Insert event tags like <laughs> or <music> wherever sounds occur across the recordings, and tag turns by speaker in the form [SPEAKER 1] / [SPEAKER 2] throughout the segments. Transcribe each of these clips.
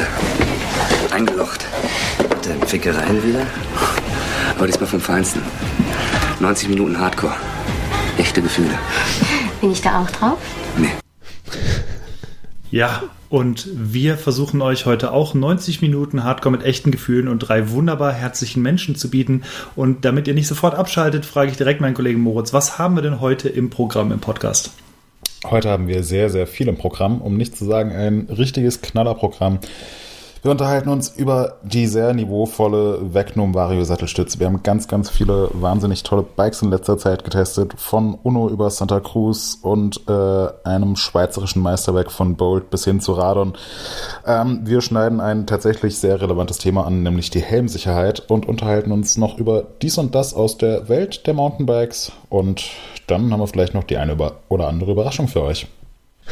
[SPEAKER 1] Alter. Eingelocht. Der Fickerei wieder. Aber diesmal vom Feinsten. 90 Minuten Hardcore. Echte Gefühle.
[SPEAKER 2] Bin ich da auch drauf?
[SPEAKER 1] Nee.
[SPEAKER 3] Ja, und wir versuchen euch heute auch 90 Minuten Hardcore mit echten Gefühlen und drei wunderbar herzlichen Menschen zu bieten. Und damit ihr nicht sofort abschaltet, frage ich direkt meinen Kollegen Moritz, was haben wir denn heute im Programm im Podcast?
[SPEAKER 4] Heute haben wir sehr, sehr viel im Programm, um nicht zu sagen ein richtiges Knallerprogramm. Wir unterhalten uns über die sehr niveauvolle Vegnum Vario Sattelstütze. Wir haben ganz, ganz viele wahnsinnig tolle Bikes in letzter Zeit getestet, von Uno über Santa Cruz und äh, einem schweizerischen Meisterwerk von Bolt bis hin zu Radon. Ähm, wir schneiden ein tatsächlich sehr relevantes Thema an, nämlich die Helmsicherheit und unterhalten uns noch über dies und das aus der Welt der Mountainbikes und dann haben wir vielleicht noch die eine oder andere Überraschung für euch.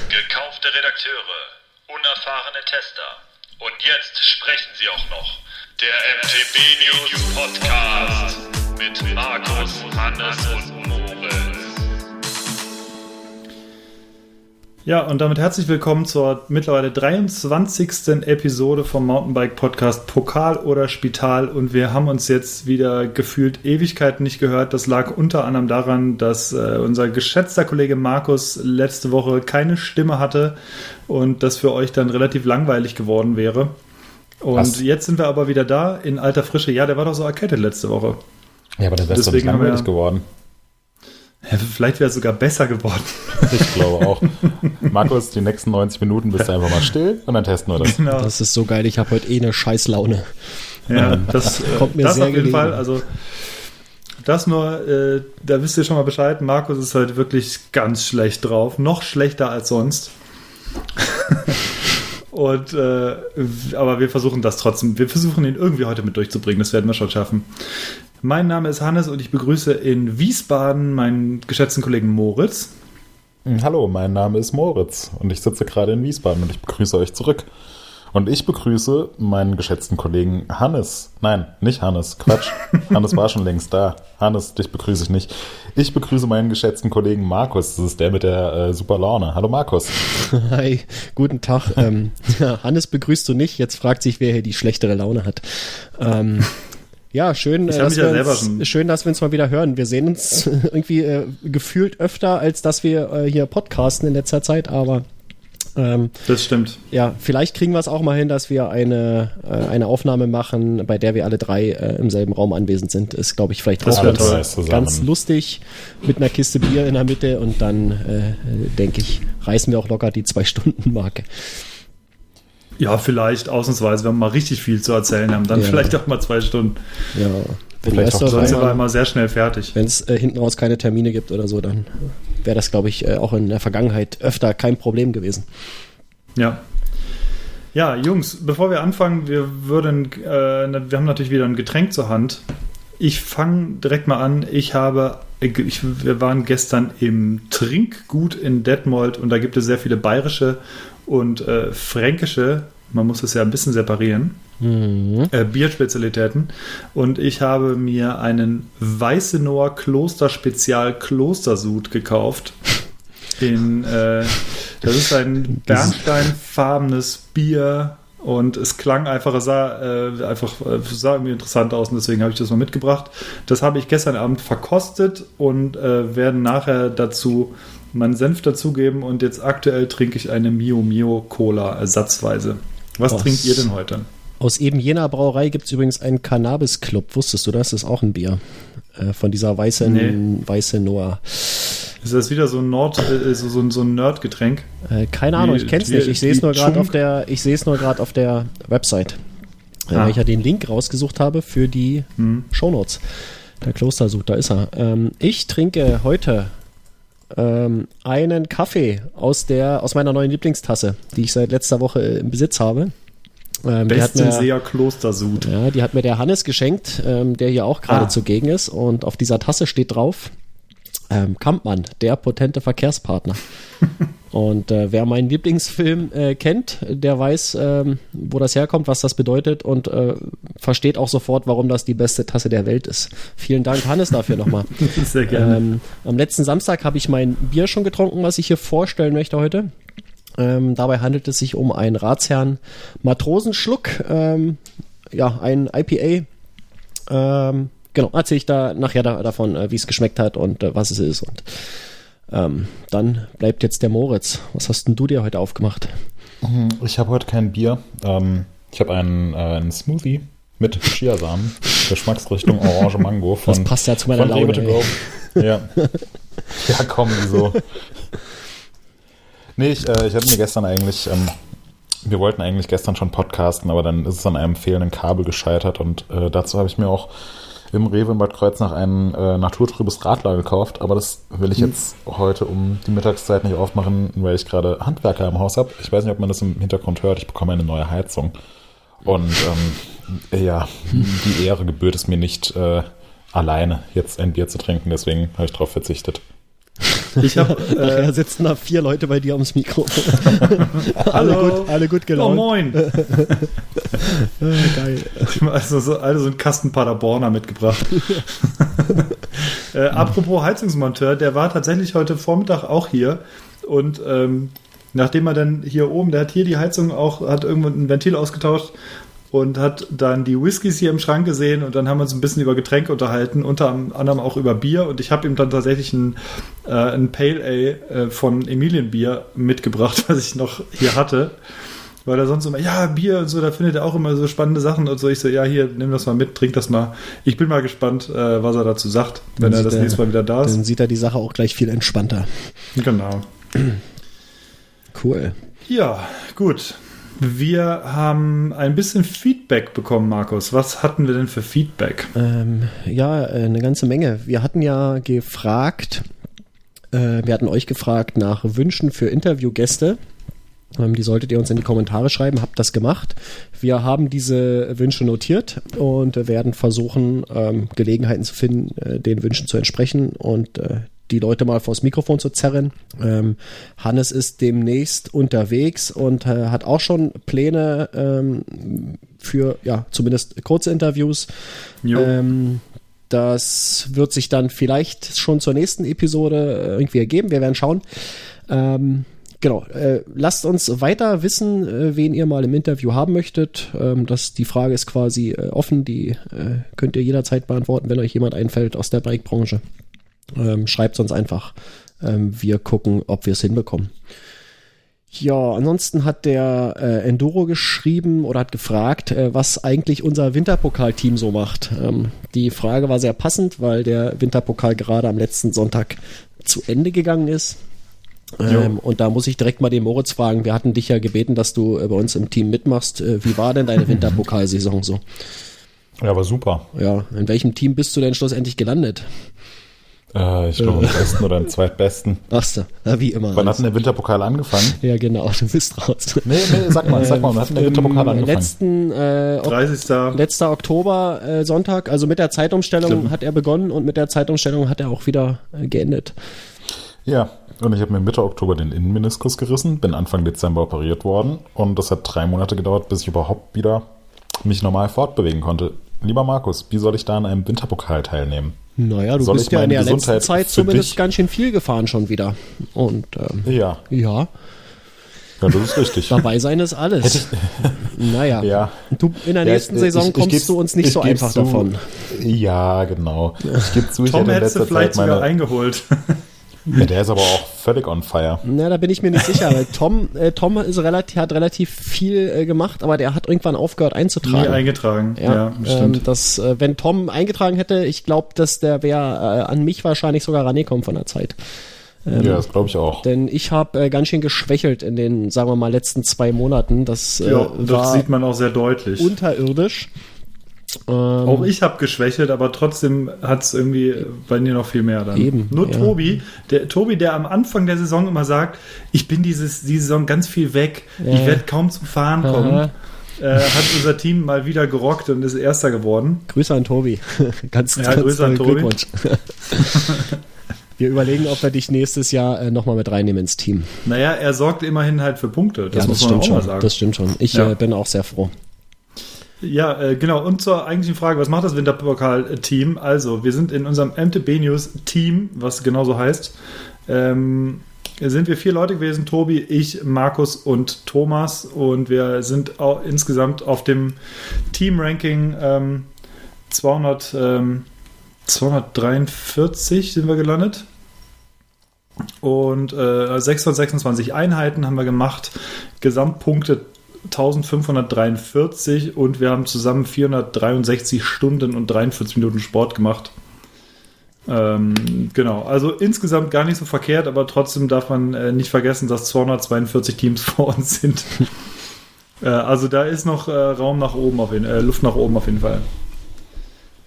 [SPEAKER 5] Gekaufte Redakteure, unerfahrene Tester und jetzt sprechen sie auch noch. Der MTB News Podcast mit Markus, Hannes und
[SPEAKER 3] Ja, und damit herzlich willkommen zur mittlerweile 23. Episode vom Mountainbike Podcast Pokal oder Spital. Und wir haben uns jetzt wieder gefühlt Ewigkeiten nicht gehört. Das lag unter anderem daran, dass äh, unser geschätzter Kollege Markus letzte Woche keine Stimme hatte und das für euch dann relativ langweilig geworden wäre. Und Was? jetzt sind wir aber wieder da in alter Frische. Ja, der war doch so erkältet letzte Woche.
[SPEAKER 4] Ja, aber der wäre doch nicht langweilig geworden.
[SPEAKER 3] Ja, vielleicht wäre es sogar besser geworden. <laughs>
[SPEAKER 4] Ich glaube auch. Markus, die nächsten 90 Minuten bist du einfach mal still und dann testen wir das.
[SPEAKER 6] Genau. Das ist so geil. Ich habe heute eh eine Scheißlaune.
[SPEAKER 3] Ja, das kommt mir das sehr auf jeden gelegen. Fall. Also das nur, äh, da wisst ihr schon mal Bescheid. Markus ist heute wirklich ganz schlecht drauf. Noch schlechter als sonst. <laughs> Und äh, aber wir versuchen das trotzdem. Wir versuchen ihn irgendwie heute mit durchzubringen. Das werden wir schon schaffen. Mein Name ist Hannes und ich begrüße in Wiesbaden meinen geschätzten Kollegen Moritz.
[SPEAKER 4] Hm, hallo, mein Name ist Moritz und ich sitze gerade in Wiesbaden und ich begrüße euch zurück. Und ich begrüße meinen geschätzten Kollegen Hannes. Nein, nicht Hannes. Quatsch. <laughs> Hannes war schon längst da. Hannes, dich begrüße ich nicht. Ich begrüße meinen geschätzten Kollegen Markus. Das ist der mit der äh, super Laune. Hallo Markus. <laughs>
[SPEAKER 6] Hi, guten Tag. Ähm, ja, Hannes begrüßt du nicht. Jetzt fragt sich, wer hier die schlechtere Laune hat. Ähm, <laughs> ja, schön, äh, dass ja uns, schön, dass wir uns mal wieder hören. Wir sehen uns <laughs> irgendwie äh, gefühlt öfter, als dass wir äh, hier podcasten in letzter Zeit, aber
[SPEAKER 3] ähm, das stimmt.
[SPEAKER 6] Ja, vielleicht kriegen wir es auch mal hin, dass wir eine, äh, eine Aufnahme machen, bei der wir alle drei äh, im selben Raum anwesend sind. Ist, glaube ich, vielleicht auch ganz, ganz lustig mit einer Kiste Bier in der Mitte und dann, äh, denke ich, reißen wir auch locker die Zwei-Stunden-Marke.
[SPEAKER 3] Ja, vielleicht ausnahmsweise, wenn wir mal richtig viel zu erzählen haben, dann ja. vielleicht auch mal zwei Stunden.
[SPEAKER 6] Ja,
[SPEAKER 3] wenn vielleicht auch sonst sind wir immer sehr schnell fertig.
[SPEAKER 6] Wenn es äh, hinten raus keine Termine gibt oder so, dann wäre das, glaube ich, äh, auch in der Vergangenheit öfter kein Problem gewesen.
[SPEAKER 3] Ja. Ja, Jungs, bevor wir anfangen, wir würden, äh, wir haben natürlich wieder ein Getränk zur Hand. Ich fange direkt mal an. Ich habe, ich, wir waren gestern im Trinkgut in Detmold und da gibt es sehr viele bayerische und äh, fränkische, man muss es ja ein bisschen separieren, mhm. äh, Bierspezialitäten. Und ich habe mir einen Weißenohr Kloster Spezial Klostersud gekauft. In, äh, das ist ein bernsteinfarbenes Bier und es klang einfach, es sah, äh, einfach, äh, sah irgendwie interessant aus und deswegen habe ich das mal mitgebracht. Das habe ich gestern Abend verkostet und äh, werden nachher dazu meinen Senf dazugeben und jetzt aktuell trinke ich eine Mio Mio Cola ersatzweise. Was aus, trinkt ihr denn heute?
[SPEAKER 6] Aus eben jener Brauerei gibt es übrigens einen Cannabis Club. Wusstest du das? Das ist auch ein Bier. Äh, von dieser weißen, nee. weiße Noah.
[SPEAKER 3] Ist das wieder so ein Nord, äh, so, so, so ein Nerd-Getränk?
[SPEAKER 6] Äh, keine Ahnung, ich kenne es nicht. Ich sehe es nur gerade auf der, ich sehe es nur gerade auf der Website, äh, ah. weil ich ja den Link rausgesucht habe für die hm. Shownotes. Der Klostersuch, da ist er. Ähm, ich trinke heute ähm, einen Kaffee aus der aus meiner neuen Lieblingstasse, die ich seit letzter Woche im Besitz habe.
[SPEAKER 3] Ähm, Bestenseer Klostersud.
[SPEAKER 6] Ja, die hat mir der Hannes geschenkt, ähm, der hier auch gerade ah. zugegen ist. Und auf dieser Tasse steht drauf, ähm, Kampmann, der potente Verkehrspartner. <laughs> Und äh, wer meinen Lieblingsfilm äh, kennt, der weiß, ähm, wo das herkommt, was das bedeutet und äh, versteht auch sofort, warum das die beste Tasse der Welt ist. Vielen Dank, Hannes, dafür nochmal. <laughs> Sehr gerne. Ähm, am letzten Samstag habe ich mein Bier schon getrunken, was ich hier vorstellen möchte heute. Ähm, dabei handelt es sich um einen Ratsherrn Matrosenschluck, ähm, ja, ein IPA. Ähm, genau, erzähle ich da nachher da, davon, äh, wie es geschmeckt hat und äh, was es ist. Und ähm, dann bleibt jetzt der Moritz. Was hast denn du dir heute aufgemacht?
[SPEAKER 4] Ich habe heute kein Bier. Ähm, ich habe einen, äh, einen Smoothie mit Chiasamen, <laughs> Geschmacksrichtung Orange Mango von
[SPEAKER 6] Das passt ja zu meiner Laune,
[SPEAKER 4] go. Ja. <laughs> ja, komm, wieso? Nee, ich, äh, ich hatte mir gestern eigentlich, ähm, wir wollten eigentlich gestern schon podcasten, aber dann ist es an einem fehlenden Kabel gescheitert und äh, dazu habe ich mir auch im Rewe in Bad Kreuznach ein äh, naturtrübes Radler gekauft, aber das will ich jetzt heute um die Mittagszeit nicht aufmachen, weil ich gerade Handwerker im Haus habe. Ich weiß nicht, ob man das im Hintergrund hört, ich bekomme eine neue Heizung. Und ähm, ja, die Ehre gebührt es mir nicht, äh, alleine jetzt ein Bier zu trinken, deswegen habe ich darauf verzichtet. <laughs>
[SPEAKER 3] Ich habe
[SPEAKER 6] Nachher
[SPEAKER 3] äh,
[SPEAKER 6] sitzen da vier Leute bei dir ums Mikro. <laughs> alle
[SPEAKER 3] Hallo.
[SPEAKER 6] gut, alle gut
[SPEAKER 3] oh,
[SPEAKER 6] gelaunt.
[SPEAKER 3] moin. <laughs>
[SPEAKER 6] Geil.
[SPEAKER 3] Also so, also so einen Kasten Paderborner mitgebracht. äh, apropos Heizungsmonteur, der war tatsächlich heute Vormittag auch hier und ähm, nachdem er dann hier oben, der hat hier die Heizung auch, hat irgendwo ein Ventil ausgetauscht und hat dann die Whiskys hier im Schrank gesehen und dann haben wir uns ein bisschen über Getränke unterhalten, unter anderem auch über Bier und ich habe ihm dann tatsächlich ein, äh, ein Pale Ale äh, von Emilienbier mitgebracht, <laughs> was ich noch hier hatte. Weil er sonst immer, ja, Bier und so, da findet er auch immer so spannende Sachen und so. Ich so, ja, hier, nimm das mal mit, trink das mal. Ich bin mal gespannt, äh, was er dazu sagt, wenn
[SPEAKER 6] Dann
[SPEAKER 3] er das
[SPEAKER 6] er-
[SPEAKER 3] nächste Mal wieder da ist.
[SPEAKER 6] Dann sieht er die Sache auch gleich viel entspannter.
[SPEAKER 3] Genau. <clears throat>
[SPEAKER 6] Cool.
[SPEAKER 3] Ja, gut. Wir haben ein bisschen Feedback bekommen, Markus. Was hatten wir denn für Feedback?
[SPEAKER 6] Ähm, ja, äh, eine ganze Menge. Wir hatten ja gefragt, äh, wir hatten euch gefragt nach Wünschen für Interviewgäste. Ähm, die solltet ihr uns in die Kommentare schreiben. Habt das gemacht. Wir haben diese Wünsche notiert und werden versuchen, ähm, Gelegenheiten zu finden, äh, den Wünschen zu entsprechen und äh, die Leute mal vors Mikrofon zu zerren. Ähm, Hannes ist demnächst unterwegs und äh, hat auch schon Pläne ähm, für, ja, zumindest kurze Interviews. Ähm, das wird sich dann vielleicht schon zur nächsten Episode äh, irgendwie ergeben. Wir werden schauen. Ähm, genau. Äh, lasst uns weiter wissen, äh, wen ihr mal im Interview haben möchtet. Ähm, das, die Frage ist quasi äh, offen. Die äh, könnt ihr jederzeit beantworten, wenn euch jemand einfällt aus der Bike-Branche. Ähm, schreibt uns einfach. Ähm, wir gucken, ob wir es hinbekommen. Ja, ansonsten hat der äh, Enduro geschrieben oder hat gefragt, äh, was eigentlich unser Winterpokalteam so macht. Ähm, die Frage war sehr passend, weil der Winterpokal gerade am letzten Sonntag zu Ende gegangen ist. Ähm, und da muss ich direkt mal den Moritz fragen. Wir hatten dich ja gebeten, dass du äh, bei uns im Team mitmachst. Äh, wie war denn deine <laughs> Winterpokalsaison so?
[SPEAKER 4] Ja, war super.
[SPEAKER 6] Ja, in welchem Team bist du denn schlussendlich gelandet?
[SPEAKER 4] Äh, ich glaube, im besten oder im zweitbesten.
[SPEAKER 6] Ach so, ja, wie immer.
[SPEAKER 4] Wann hat denn der Winterpokal angefangen?
[SPEAKER 6] ja, genau, du bist raus.
[SPEAKER 4] Nee, nee, sag mal, sag mal, wann hat denn der Winterpokal angefangen?
[SPEAKER 6] letzten äh,
[SPEAKER 3] 30.
[SPEAKER 6] letzter Oktober äh, Sonntag, also mit der Zeitumstellung
[SPEAKER 3] Stimmt.
[SPEAKER 6] hat er begonnen und mit der Zeitumstellung hat er auch wieder äh, geendet.
[SPEAKER 4] Ja, und ich habe mir Mitte Oktober den Innenmeniskus gerissen, bin Anfang Dezember operiert worden und das hat drei Monate gedauert, bis ich überhaupt wieder mich normal fortbewegen konnte. Lieber Markus, wie soll ich da an einem Winterpokal teilnehmen?
[SPEAKER 6] Naja, du
[SPEAKER 4] Soll
[SPEAKER 6] bist
[SPEAKER 4] ich
[SPEAKER 6] ja in
[SPEAKER 4] meine
[SPEAKER 6] der letzten
[SPEAKER 4] Gesundheit
[SPEAKER 6] Zeit
[SPEAKER 4] für
[SPEAKER 6] zumindest
[SPEAKER 4] dich-
[SPEAKER 6] ganz schön viel gefahren schon wieder. Und ähm,
[SPEAKER 4] Ja,
[SPEAKER 6] ja,
[SPEAKER 4] ja, das ist richtig. <laughs>
[SPEAKER 6] dabei sein ist alles. <laughs> naja,
[SPEAKER 4] Ja.
[SPEAKER 6] du in der
[SPEAKER 4] Ja,
[SPEAKER 6] nächsten
[SPEAKER 4] ich-
[SPEAKER 6] Saison
[SPEAKER 4] ich- ich
[SPEAKER 6] kommst
[SPEAKER 4] geb's-
[SPEAKER 6] du uns nicht
[SPEAKER 4] ich
[SPEAKER 6] so einfach
[SPEAKER 4] zu.
[SPEAKER 6] davon.
[SPEAKER 4] Ja, genau. Ich gebe zu, ich
[SPEAKER 3] Tom
[SPEAKER 4] hätte in
[SPEAKER 3] du
[SPEAKER 4] letzter
[SPEAKER 3] vielleicht
[SPEAKER 4] Zeit
[SPEAKER 3] sogar
[SPEAKER 4] meine...
[SPEAKER 3] eingeholt. <laughs>
[SPEAKER 4] Ja, der ist aber auch völlig on fire.
[SPEAKER 6] Na, da bin ich mir nicht sicher, weil Tom, äh, Tom ist relativ, hat relativ viel äh, gemacht, aber der hat irgendwann aufgehört
[SPEAKER 3] Nie
[SPEAKER 6] einzutragen.
[SPEAKER 3] eingetragen. Ja,
[SPEAKER 6] Ja,
[SPEAKER 3] stimmt.
[SPEAKER 6] ähm, das, äh, wenn Tom eingetragen hätte, ich glaube, dass der wäre äh, an mich wahrscheinlich sogar rangekommen von der Zeit.
[SPEAKER 4] ja, das glaube ich auch.
[SPEAKER 6] Denn ich habe äh, ganz schön geschwächelt in den, sagen wir mal, letzten zwei Monaten. Das, äh,
[SPEAKER 3] ja, das
[SPEAKER 6] war
[SPEAKER 3] sieht man auch sehr deutlich.
[SPEAKER 6] unterirdisch. Ähm,
[SPEAKER 3] Auch ich habe geschwächelt, aber trotzdem hat es irgendwie bei dir noch viel mehr dann.
[SPEAKER 6] Eben,
[SPEAKER 3] Nur
[SPEAKER 6] ja.
[SPEAKER 3] Tobi, der Tobi, der am Anfang der Saison immer sagt, ich bin dieses, die Saison ganz viel weg, ich
[SPEAKER 6] Ja.
[SPEAKER 3] werde kaum zum Fahren kommen, äh, hat unser Team mal wieder gerockt und ist Erster geworden.
[SPEAKER 6] Grüße an Tobi. <laughs> ganz,
[SPEAKER 3] Ja,
[SPEAKER 6] ganz
[SPEAKER 3] Grüße an Tobi.
[SPEAKER 6] Glückwunsch. <laughs> Wir überlegen, ob wir dich nächstes Jahr äh, nochmal mit reinnehmen ins Team.
[SPEAKER 3] Naja, er sorgt immerhin halt für Punkte, das
[SPEAKER 6] ja,
[SPEAKER 3] muss
[SPEAKER 6] das
[SPEAKER 3] man
[SPEAKER 6] stimmt
[SPEAKER 3] auch mal
[SPEAKER 6] schon.
[SPEAKER 3] sagen.
[SPEAKER 6] Das stimmt schon. Ich
[SPEAKER 3] Ja.
[SPEAKER 6] äh, bin auch sehr froh.
[SPEAKER 3] Ja, äh, genau. Und zur eigentlichen Frage, was macht das Winterpokal-Team? Also, wir sind in unserem MTB News Team, was genauso heißt, ähm, sind wir vier Leute gewesen, Tobi, ich, Markus und Thomas und wir sind auch insgesamt auf dem Team-Ranking ähm, 200, ähm, 243 sind wir gelandet und äh, 626 Einheiten haben wir gemacht, Gesamtpunkte 1543 und wir haben zusammen 463 Stunden und 43 Minuten Sport gemacht. Ähm, genau, also insgesamt gar nicht so verkehrt, aber trotzdem darf man äh, nicht vergessen, dass 242 Teams <laughs> vor uns sind. äh, also da ist noch äh, Raum nach oben, auf jeden, äh, Luft nach oben auf jeden Fall.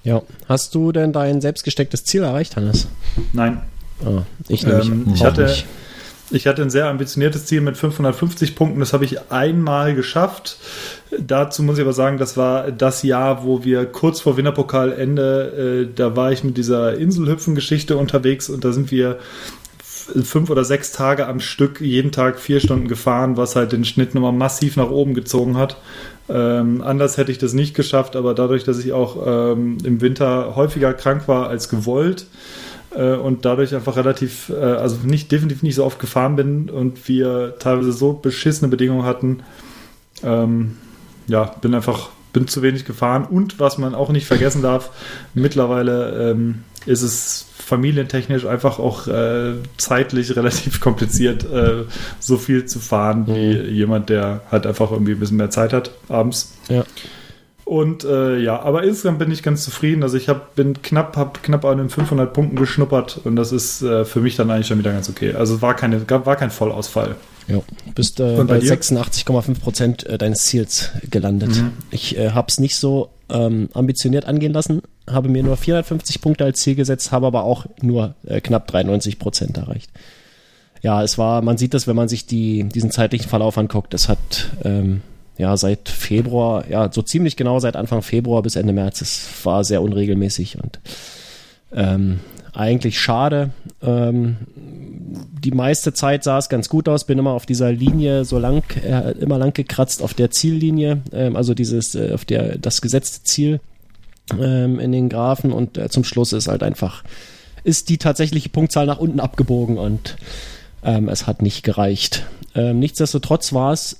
[SPEAKER 6] Ja. Hast du denn dein selbstgestecktes Ziel erreicht, Hannes?
[SPEAKER 3] Nein.
[SPEAKER 6] Ah, ich
[SPEAKER 3] Ähm, ich, hatte,
[SPEAKER 6] nicht.
[SPEAKER 3] Ich hatte ein sehr ambitioniertes Ziel mit 550 Punkten. Das habe ich einmal geschafft. Dazu muss ich aber sagen, das war das Jahr, wo wir kurz vor Winterpokalende, äh, da war ich mit dieser Inselhüpfen-Geschichte unterwegs und da sind wir fünf oder sechs Tage am Stück, jeden Tag vier Stunden gefahren, was halt den Schnitt nochmal massiv nach oben gezogen hat. Ähm, anders hätte ich das nicht geschafft, aber dadurch, dass ich auch ähm, im Winter häufiger krank war als gewollt, äh, und dadurch einfach relativ, äh, also nicht definitiv nicht so oft gefahren bin und wir teilweise so beschissene Bedingungen hatten. Ähm, ja, bin einfach, bin zu wenig gefahren und was man auch nicht vergessen darf, mittlerweile ähm, ist es familientechnisch einfach auch äh, zeitlich <laughs> relativ kompliziert, äh, so viel zu fahren wie jemand, der halt einfach irgendwie ein bisschen mehr Zeit hat abends.
[SPEAKER 6] Ja.
[SPEAKER 3] Und äh, ja, aber insgesamt bin ich ganz zufrieden. Also ich hab, bin knapp, habe knapp an den 500 Punkten geschnuppert und das ist äh, für mich dann eigentlich schon wieder ganz okay. Also war keine, war kein Vollausfall.
[SPEAKER 6] Ja, du bist äh,
[SPEAKER 3] bei
[SPEAKER 6] bei
[SPEAKER 3] dir?
[SPEAKER 6] 86,5 Prozent äh, deines Ziels gelandet.
[SPEAKER 3] Mhm.
[SPEAKER 6] Ich äh, habe es nicht so ähm, ambitioniert angehen lassen, habe mir nur 450 Punkte als Ziel gesetzt, habe aber auch nur äh, knapp 93 Prozent erreicht. Ja, es war, man sieht das, wenn man sich die, diesen zeitlichen Verlauf anguckt. Es hat ähm, ja seit Februar, ja so ziemlich genau seit Anfang Februar bis Ende März. Es war sehr unregelmäßig und ähm, eigentlich schade. Ähm, die meiste Zeit sah es ganz gut aus, bin immer auf dieser Linie so lang, äh, immer lang gekratzt auf der Ziellinie, ähm, also dieses, äh, auf der, das gesetzte Ziel ähm, in den Graphen und äh, zum Schluss ist halt einfach, ist die tatsächliche Punktzahl nach unten abgebogen und ähm, es hat nicht gereicht. Ähm, nichtsdestotrotz war es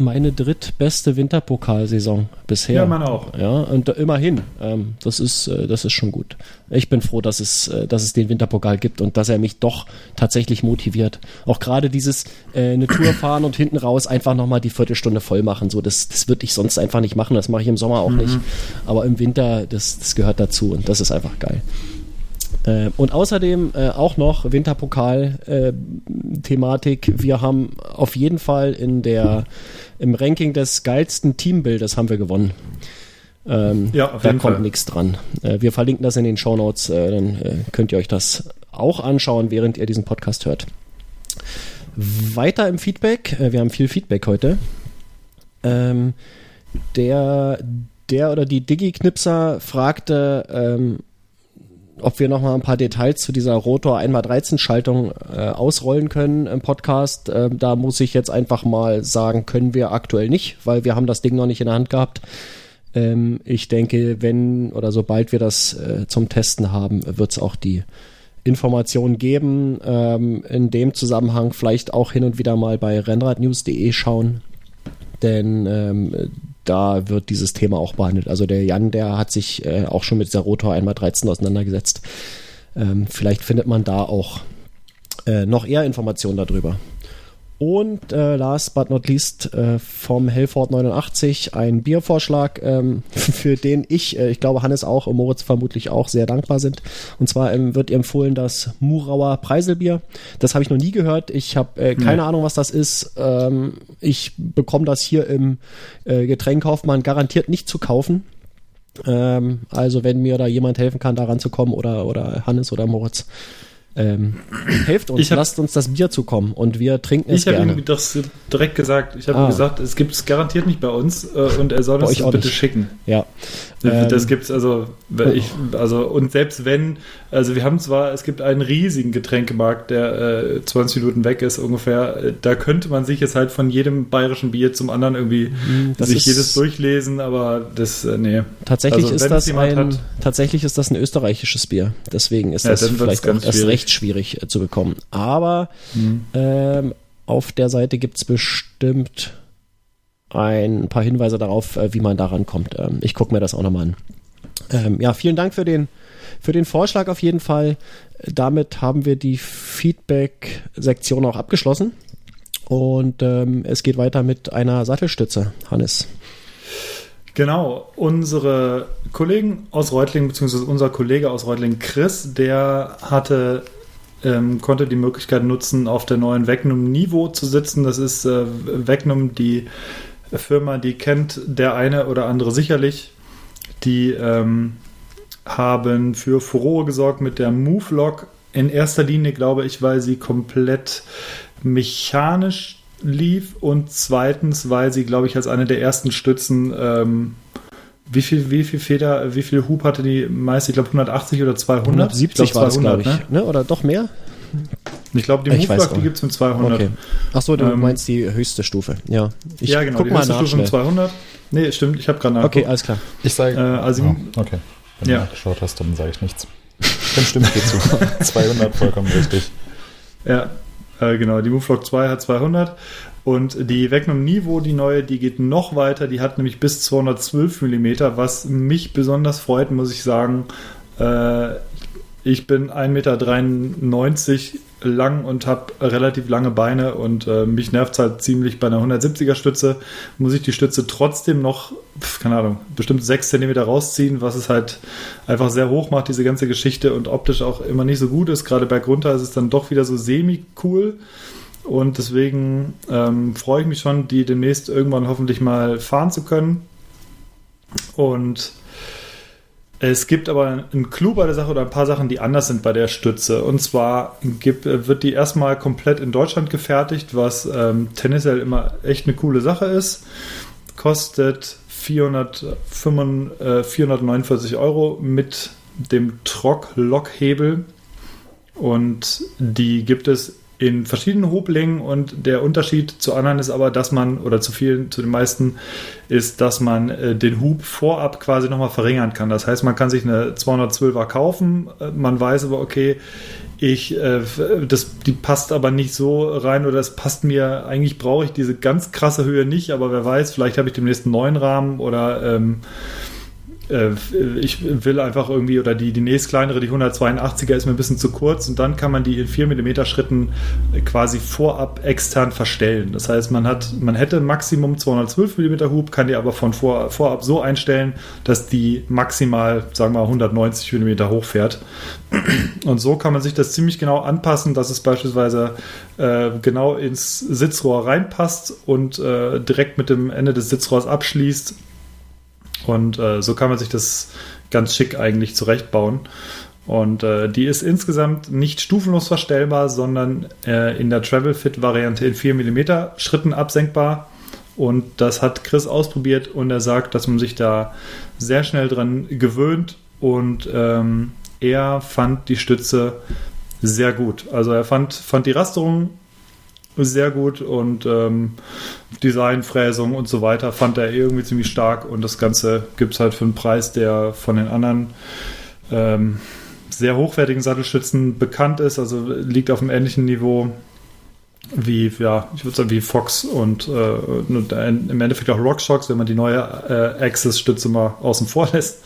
[SPEAKER 6] meine drittbeste Winterpokalsaison bisher.
[SPEAKER 3] Ja, meine auch.
[SPEAKER 6] Ja, und immerhin, ähm, das ist, äh, das ist schon gut. Ich bin froh, dass es, äh, dass es den Winterpokal gibt und dass er mich doch tatsächlich motiviert. Auch gerade dieses äh, eine Tour fahren und hinten raus einfach nochmal die Viertelstunde voll machen. So, das, das würde ich sonst einfach nicht machen. Das mache ich im Sommer auch nicht. Aber im Winter, das, das gehört dazu und das ist einfach geil. Äh, und außerdem äh, auch noch Winterpokal-Thematik. wir haben auf jeden Fall in der, im Ranking des geilsten Teambildes haben wir gewonnen. Ähm,
[SPEAKER 3] Ja, auf
[SPEAKER 6] da
[SPEAKER 3] jeden
[SPEAKER 6] kommt nichts dran. Äh, wir verlinken das in den Shownotes, äh, dann äh, könnt ihr euch das auch anschauen, während ihr diesen Podcast hört. Weiter im Feedback, äh, wir haben viel Feedback heute. Ähm, der, der oder die Digi-Knipser fragte, ähm, ob wir noch mal ein paar Details zu dieser Rotor 1x13-Schaltung äh, ausrollen können im Podcast. Ähm, da muss ich jetzt einfach mal sagen, können wir aktuell nicht, weil wir haben das Ding noch nicht in der Hand gehabt. Ähm, ich denke, wenn oder sobald wir das äh, zum Testen haben, wird es auch die Informationen geben. Ähm, in dem Zusammenhang vielleicht auch hin und wieder mal bei rennradnews.de schauen, denn ähm, da wird dieses Thema auch behandelt. Also der Jan, der hat sich äh, auch schon mit dieser Rotor 1x13 auseinandergesetzt. Ähm, vielleicht findet man da auch äh, noch eher Informationen darüber. Und äh, last but not least äh, vom Hellford 89 ein Biervorschlag, ähm, <laughs> für den ich, äh, ich glaube Hannes auch und Moritz vermutlich auch sehr dankbar sind. Und zwar ähm, wird ihr empfohlen das Murauer Preiselbier. Das habe ich noch nie gehört. Ich habe äh, keine Ahnung, was das ist. Ähm, ich bekomme das hier im äh, Getränkkaufmann garantiert nicht zu kaufen. Ähm, also wenn mir da jemand helfen kann, da ranzukommen oder, oder Hannes oder Moritz, ähm, <clears throat> helft uns,
[SPEAKER 3] Ich hab-
[SPEAKER 6] lasst uns das Bier zukommen und wir trinken es
[SPEAKER 3] Ich habe
[SPEAKER 6] gerne.
[SPEAKER 3] ihm das direkt gesagt. Ich habe
[SPEAKER 6] Ah.
[SPEAKER 3] ihm gesagt, es gibt es garantiert nicht bei uns äh, und er soll
[SPEAKER 6] Bei
[SPEAKER 3] uns das bitte
[SPEAKER 6] nicht.
[SPEAKER 3] schicken.
[SPEAKER 6] Ja.
[SPEAKER 3] das
[SPEAKER 6] Ähm,
[SPEAKER 3] gibt's also, wenn ich, also und selbst wenn, also wir haben zwar, es gibt einen riesigen Getränkemarkt, der äh, 20 Minuten weg ist ungefähr. Äh, Da könnte man sich jetzt halt von jedem bayerischen Bier zum anderen irgendwie
[SPEAKER 6] Mhm, das
[SPEAKER 3] sich jedes durchlesen, aber das, äh, nee.
[SPEAKER 6] Tatsächlich
[SPEAKER 3] Also,
[SPEAKER 6] ist das ein,
[SPEAKER 3] hat-
[SPEAKER 6] tatsächlich ist das ein österreichisches Bier. Deswegen ist
[SPEAKER 3] Ja,
[SPEAKER 6] das vielleicht auch erst recht schwierig äh, zu bekommen. Aber ähm, auf der Seite gibt es bestimmt ein paar Hinweise darauf, äh, wie man daran kommt. Ähm, ich gucke mir das auch nochmal an. Ähm, ja, vielen Dank für den, für den Vorschlag auf jeden Fall. Damit haben wir die Feedback-Sektion auch abgeschlossen. Und ähm, es geht weiter mit einer Sattelstütze, Hannes.
[SPEAKER 3] Genau, unsere Kollegen aus Reutlingen, beziehungsweise unser Kollege aus Reutlingen, Chris, der hatte, ähm, konnte die Möglichkeit nutzen, auf der neuen Vegnum Niveau zu sitzen. Das ist äh, Vegnum, die Firma, die kennt der eine oder andere sicherlich. Die ähm, haben für Furore gesorgt mit der Move Lock. In erster Linie, glaube ich, weil sie komplett mechanisch lief und zweitens, weil sie, glaube ich, als eine der ersten Stützen ähm, wie viel, wie viel Feder, wie viel Hub hatte die meist? Ich glaube 180 oder 200.
[SPEAKER 6] 170
[SPEAKER 3] ich glaub,
[SPEAKER 6] war es, glaube ich.
[SPEAKER 3] ne?
[SPEAKER 6] Ne? Oder doch mehr?
[SPEAKER 3] Ich glaube, die Move-Lock, die gibt es mit 200.
[SPEAKER 6] Okay. Achso, du
[SPEAKER 3] Ähm,
[SPEAKER 6] meinst die höchste Stufe. Ja. Ich
[SPEAKER 3] ja, genau,
[SPEAKER 6] guck
[SPEAKER 3] die
[SPEAKER 6] mal
[SPEAKER 3] höchste
[SPEAKER 6] nach
[SPEAKER 3] Stufe mit
[SPEAKER 6] schnell.
[SPEAKER 3] 200. Nee, stimmt, ich habe gerade nachgeguckt.
[SPEAKER 6] Okay, alles klar.
[SPEAKER 4] Ich sage.
[SPEAKER 3] Äh, also-
[SPEAKER 4] oh, okay. Wenn
[SPEAKER 3] Ja.
[SPEAKER 4] du nachgeschaut hast, dann sage ich nichts. Dann stimme ich dir zu. <laughs> 200 vollkommen richtig.
[SPEAKER 3] Ja, äh, genau. Die MoveLock 2 hat 200 und die Vegnum Niveau, die neue, die geht noch weiter. Die hat nämlich bis 212 mm, was mich besonders freut, muss ich sagen. Äh, ich bin 1,93 Meter lang und habe relativ lange Beine und äh, mich nervt halt ziemlich bei einer 170er Stütze. Muss ich die Stütze trotzdem noch, keine Ahnung, bestimmt 6 cm rausziehen, was es halt einfach sehr hoch macht, diese ganze Geschichte und optisch auch immer nicht so gut ist. Gerade bergunter ist es dann doch wieder so semi-cool. Und deswegen ähm, freue ich mich schon, die demnächst irgendwann hoffentlich mal fahren zu können. Und es gibt aber einen Clou bei der Sache oder ein paar Sachen, die anders sind bei der Stütze. Und zwar gibt, wird die erstmal komplett in Deutschland gefertigt, was ähm, tendenziell immer echt eine coole Sache ist. Kostet 445, äh, 449 Euro mit dem Trock-Lock-Hebel. Und die gibt es in verschiedenen Hublängen und der Unterschied zu anderen ist aber, dass man, oder zu vielen, zu den meisten, ist, dass man äh, den Hub vorab quasi nochmal verringern kann. Das heißt, man kann sich eine 212er kaufen, äh, man weiß aber, okay, ich, äh, das, die passt aber nicht so rein oder es passt mir, eigentlich brauche ich diese ganz krasse Höhe nicht, aber wer weiß, vielleicht habe ich demnächst einen neuen Rahmen oder ähm, äh, ich will einfach irgendwie, oder die, die nächst kleinere, die 182er, ist mir ein bisschen zu kurz und dann kann man die in 4 mm Schritten quasi vorab extern verstellen. Das heißt, man hat, man hätte Maximum 212 mm Hub, kann die aber von vor, vorab so einstellen, dass die maximal, sagen wir mal, 190 mm hochfährt. Und so kann man sich das ziemlich genau anpassen, dass es beispielsweise äh, genau ins Sitzrohr reinpasst und äh, direkt mit dem Ende des Sitzrohrs abschließt. Und äh, so kann man sich das ganz schick eigentlich zurechtbauen. Und äh, die ist insgesamt nicht stufenlos verstellbar, sondern äh, in der Travel Fit Variante in 4 mm Schritten absenkbar. Und das hat Chris ausprobiert und er sagt, dass man sich da sehr schnell dran gewöhnt und ähm, er fand die Stütze sehr gut. Also er fand, fand die Rasterung sehr gut und ähm, Designfräsung und so weiter fand er irgendwie ziemlich stark und das Ganze gibt es halt für einen Preis, der von den anderen ähm, sehr hochwertigen Sattelstützen bekannt ist, also liegt auf einem ähnlichen Niveau wie, ja, ich würde sagen, wie Fox und, äh, im Endeffekt auch RockShox, wenn man die neue äh, Access-Stütze mal außen vor lässt.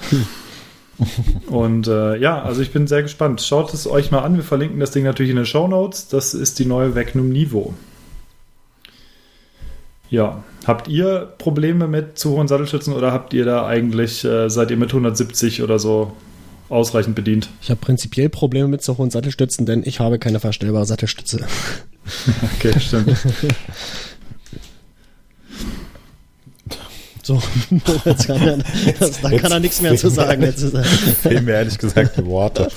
[SPEAKER 3] <laughs> Und äh, ja, also ich bin sehr gespannt. Schaut es euch mal an. Wir verlinken das Ding natürlich in den Show Notes. Das ist die neue Vegnum Nivo. Ja, habt ihr Probleme mit zu hohen Sattelstützen oder habt ihr da eigentlich, äh, seid ihr mit 170 oder so ausreichend bedient?
[SPEAKER 6] Ich habe prinzipiell Probleme mit so hohen Sattelstützen, denn ich habe keine verstellbare Sattelstütze. <laughs>
[SPEAKER 3] Okay, stimmt. <laughs>
[SPEAKER 6] So, jetzt kann er, das, da kann er nichts mehr zu sagen. Jetzt
[SPEAKER 4] Fehlen mir ehrlich gesagt die Worte.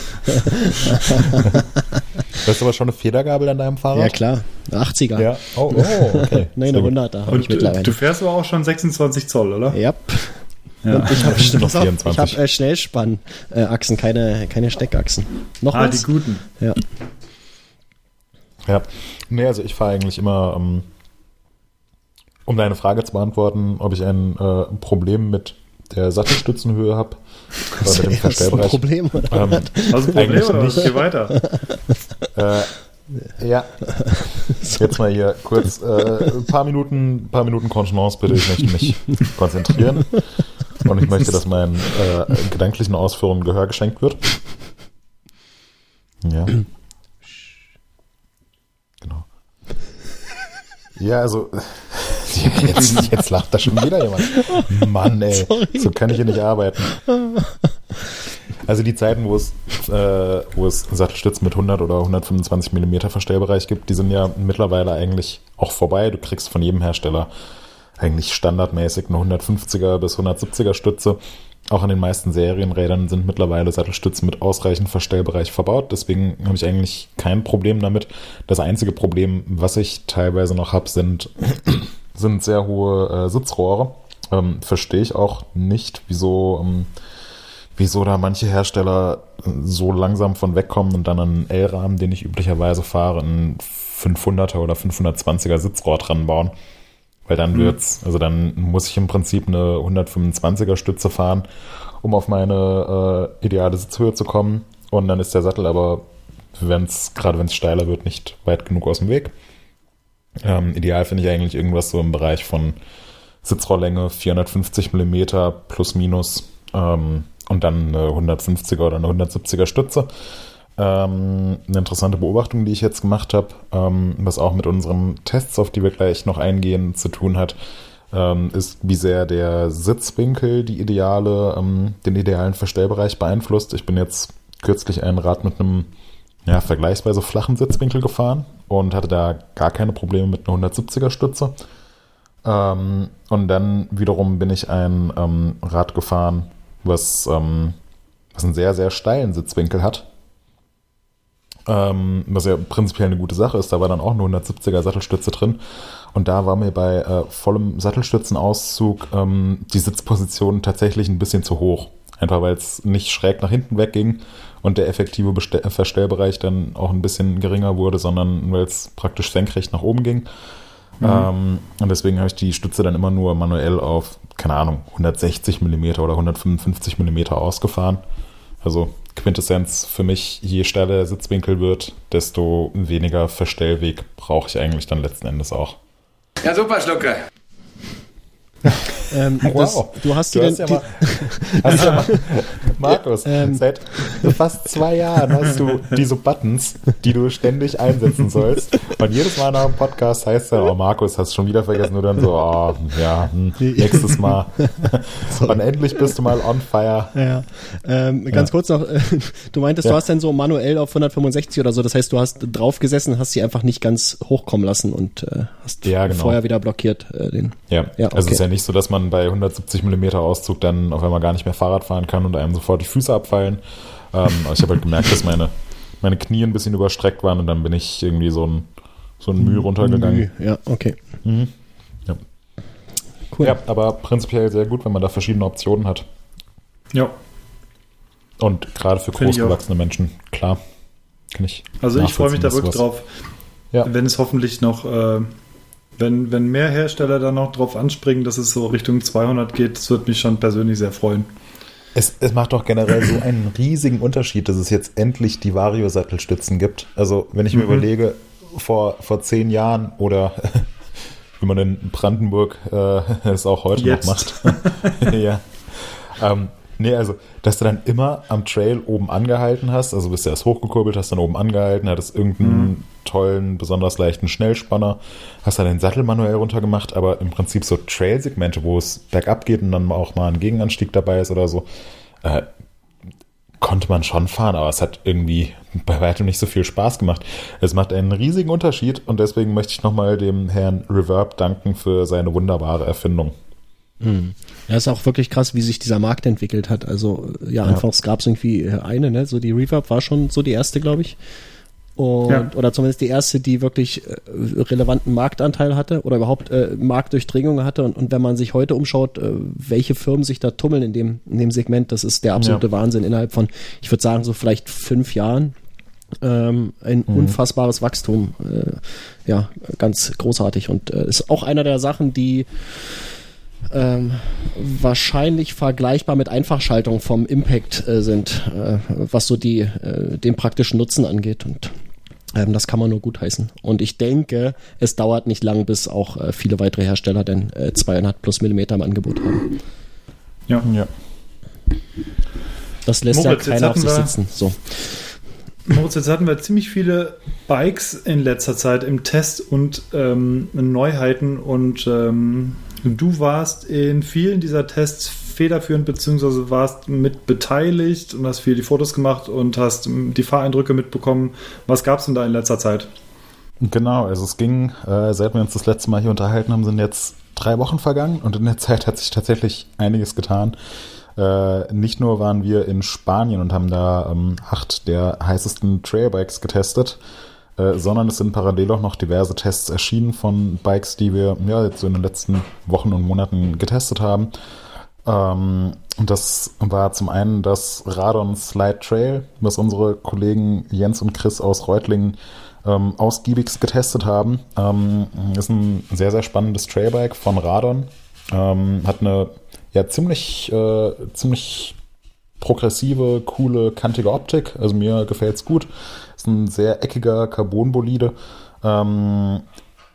[SPEAKER 4] Hast du aber schon eine Federgabel an deinem Fahrrad?
[SPEAKER 6] ja klar, eine 80er.
[SPEAKER 4] Ja. Oh, oh okay. <laughs>
[SPEAKER 6] Nein, eine 100er habe ich
[SPEAKER 3] Und du,
[SPEAKER 6] mittlerweile.
[SPEAKER 3] du fährst aber auch schon 26 Zoll, oder?
[SPEAKER 6] ja.
[SPEAKER 3] Ja.
[SPEAKER 6] Und ich <laughs> habe
[SPEAKER 4] Bestimmt noch
[SPEAKER 6] ich
[SPEAKER 4] 24.
[SPEAKER 6] hab, äh, Schnellspannachsen, keine, keine Steckachsen. Noch
[SPEAKER 3] Ah,
[SPEAKER 6] was?
[SPEAKER 3] die guten.
[SPEAKER 6] Ja.
[SPEAKER 4] Ja. Nee, also ich fahre eigentlich immer, ähm, um deine Frage zu beantworten, ob ich ein äh, Problem mit der Sattelstützenhöhe habe. <laughs> Dem
[SPEAKER 6] Hast du ein
[SPEAKER 4] Verstellbereich.
[SPEAKER 6] Problem? Oder?
[SPEAKER 4] Ähm,
[SPEAKER 3] du ein Problem oder was?
[SPEAKER 4] nicht.
[SPEAKER 3] Geh weiter. <laughs>
[SPEAKER 4] Äh, ja. <laughs> Jetzt mal hier kurz äh, ein paar Minuten, paar Minuten Kontenance bitte. Ich möchte mich konzentrieren. Und ich möchte, dass meinen äh, gedanklichen Ausführungen Gehör geschenkt wird. Ja. <clears throat> Genau. Ja, also <laughs> jetzt, jetzt lacht da schon wieder jemand. Mann, ey, <laughs> Sorry. so kann ich hier nicht arbeiten. Also die Zeiten, wo es, äh, wo es Sattelstützen mit 100 oder 125 Millimeter Verstellbereich gibt, die sind ja mittlerweile eigentlich auch vorbei. Du kriegst von jedem Hersteller eigentlich standardmäßig eine 150er bis 170er Stütze. Auch an den meisten Serienrädern sind mittlerweile Sattelstützen mit ausreichend Verstellbereich verbaut. Deswegen habe ich eigentlich kein Problem damit. Das einzige Problem, was ich teilweise noch habe, sind, sind sehr hohe äh, Sitzrohre. Ähm, Verstehe ich auch nicht, wieso, ähm, wieso da manche Hersteller so langsam von wegkommen und dann einen L-Rahmen, den ich üblicherweise fahre, einen 500er oder 520er Sitzrohr dran bauen. Weil dann mhm. wird's, also dann muss ich im Prinzip eine 125er Stütze fahren, um auf meine äh, ideale Sitzhöhe zu kommen. Und dann ist der Sattel aber, wenn's, gerade wenn es steiler wird, nicht weit genug aus dem Weg. Ähm, ideal finde ich eigentlich irgendwas so im Bereich von Sitzrohrlänge 450 Millimeter plus minus ähm, und dann eine 150er oder eine 170er Stütze. Ähm, eine interessante Beobachtung, die ich jetzt gemacht habe, ähm, was auch mit unseren Tests, auf die wir gleich noch eingehen, zu tun hat, ähm, ist, wie sehr der Sitzwinkel die ideale, ähm, den idealen Verstellbereich beeinflusst. Ich bin jetzt kürzlich ein Rad mit einem ja, vergleichsweise flachen Sitzwinkel gefahren und hatte da gar keine Probleme mit einer 170er Stütze. Ähm, und dann wiederum bin ich ein ähm, Rad gefahren, was, was einen sehr, sehr steilen Sitzwinkel hat ähm, was ja prinzipiell eine gute Sache ist. Da war dann auch eine 170er Sattelstütze drin. Und da war mir bei äh, vollem Sattelstützenauszug ähm, die Sitzposition tatsächlich ein bisschen zu hoch. Einfach weil es nicht schräg nach hinten wegging und der effektive Bestell Verstellbereich dann auch ein bisschen geringer wurde, sondern weil es praktisch senkrecht nach oben ging. Mhm. Ähm, und deswegen habe ich die Stütze dann immer nur manuell auf, keine Ahnung, 160 mm oder 155 mm ausgefahren. Also Quintessenz für mich, je steiler der Sitzwinkel wird, desto weniger Verstellweg brauche ich eigentlich dann letzten Endes auch.
[SPEAKER 1] Ja, super, Schlucke. <laughs>
[SPEAKER 6] ähm, wow. Das, du hast, du <laughs> hast ja mal, <laughs>
[SPEAKER 4] hast ja mal, Markus, ähm, seit fast zwei Jahren hast du diese Buttons, die du ständig einsetzen sollst. Und jedes Mal nach dem Podcast heißt dann, oh Markus, hast schon wieder vergessen. Und dann so, oh, ja, hm, nächstes Mal. <laughs> Und endlich bist du mal on fire.
[SPEAKER 6] Ja. Ähm, ganz ja. kurz noch, du meintest, du hast dann so manuell auf 165 oder so. Das heißt, du hast drauf gesessen, hast sie einfach nicht ganz hochkommen lassen und äh, hast
[SPEAKER 4] genau.
[SPEAKER 6] vorher wieder blockiert. Äh, den.
[SPEAKER 4] Ja, ja okay. also es ist ja nicht so, dass man bei 170 mm Auszug dann auf einmal gar nicht mehr Fahrrad fahren kann und einem sofort die Füße abfallen. Ähm, aber ich habe halt gemerkt, dass meine, meine Knie ein bisschen überstreckt waren und dann bin ich irgendwie so ein, so ein Mühe runtergegangen.
[SPEAKER 6] Ja, okay. Mhm.
[SPEAKER 4] Ja. Cool. Ja, aber prinzipiell sehr gut, wenn man da verschiedene Optionen hat.
[SPEAKER 3] Ja.
[SPEAKER 4] Und gerade für großgewachsene Menschen, klar. Kann ich
[SPEAKER 3] also ich freue mich da wirklich drauf, ja. wenn es hoffentlich noch äh, wenn, wenn mehr Hersteller da noch drauf anspringen, dass es so Richtung 200 geht, das würde mich schon persönlich sehr freuen.
[SPEAKER 4] Es, es macht doch generell so einen riesigen Unterschied, dass es jetzt endlich die Vario-Sattelstützen gibt. Also, wenn ich mir mhm. überlege, vor, vor zehn Jahren oder <laughs> wie man in Brandenburg äh, <laughs> es auch heute jetzt. noch macht. <laughs> ja. Ähm, Nee, also, dass du dann immer am Trail oben angehalten hast, also bist du erst hochgekurbelt, hast dann oben angehalten, hattest irgendeinen mhm. tollen, besonders leichten Schnellspanner, hast dann den Sattel manuell runtergemacht, aber im Prinzip so Trail-Segmente, wo es bergab geht und dann auch mal ein Gegenanstieg dabei ist oder so, äh, konnte man schon fahren, aber es hat irgendwie bei weitem nicht so viel Spaß gemacht. Es macht einen riesigen Unterschied und deswegen möchte ich nochmal dem Herrn Reverb danken für seine wunderbare Erfindung.
[SPEAKER 6] Mhm. Ja, ist auch wirklich krass, wie sich dieser Markt entwickelt hat. Also ja, ja. einfach, es gab irgendwie eine, ne? So die Reverb war schon so die erste, glaube ich. Und, ja. Oder zumindest die erste, die wirklich äh, relevanten Marktanteil hatte oder überhaupt äh, Marktdurchdringung hatte. Und, und wenn man sich heute umschaut, äh, welche Firmen sich da tummeln in dem, in dem Segment, das ist der absolute ja. Wahnsinn innerhalb von, ich würde sagen, so vielleicht fünf Jahren. Ähm, ein mhm. unfassbares Wachstum. Äh, ja, ganz großartig. Und äh, ist auch einer der Sachen, die ähm, wahrscheinlich vergleichbar mit Einfachschaltung vom Impact äh, sind, äh, was so die, äh, den praktischen Nutzen angeht. Und Ähm, das kann man nur gutheißen. Und ich denke, es dauert nicht lang, bis auch äh, viele weitere Hersteller denn äh, 200 plus Millimeter im Angebot haben.
[SPEAKER 3] Ja.
[SPEAKER 4] Ja.
[SPEAKER 6] Das lässt
[SPEAKER 3] Moritz,
[SPEAKER 6] ja keiner auf sich sitzen. So.
[SPEAKER 3] Moritz, jetzt hatten wir ziemlich viele Bikes in letzter Zeit im Test und ähm, Neuheiten und ähm, du warst in vielen dieser Tests federführend beziehungsweise warst mit beteiligt und hast viel die Fotos gemacht und hast die Fahreindrücke mitbekommen. Was gab es denn da in letzter Zeit?
[SPEAKER 4] Genau, also es ging, äh, seit wir uns das letzte Mal hier unterhalten haben, sind jetzt drei Wochen vergangen und in der <laughs> Zeit hat sich tatsächlich einiges getan. Äh, nicht nur waren wir in Spanien und haben da ähm, acht der heißesten Trailbikes getestet, äh, sondern es sind parallel auch noch diverse Tests erschienen von Bikes, die wir ja jetzt so in den letzten Wochen und Monaten getestet haben. Ähm, das war zum einen das Radon Slide Trail, was unsere Kollegen Jens und Chris aus Reutlingen ähm, ausgiebigst getestet haben. Ähm, ist ein sehr, sehr spannendes Trailbike von Radon. Ähm, hat eine ja ziemlich, äh, ziemlich progressive, coole, kantige Optik. Also mir gefällt's gut. Ein sehr eckiger Carbonbolide. Ähm,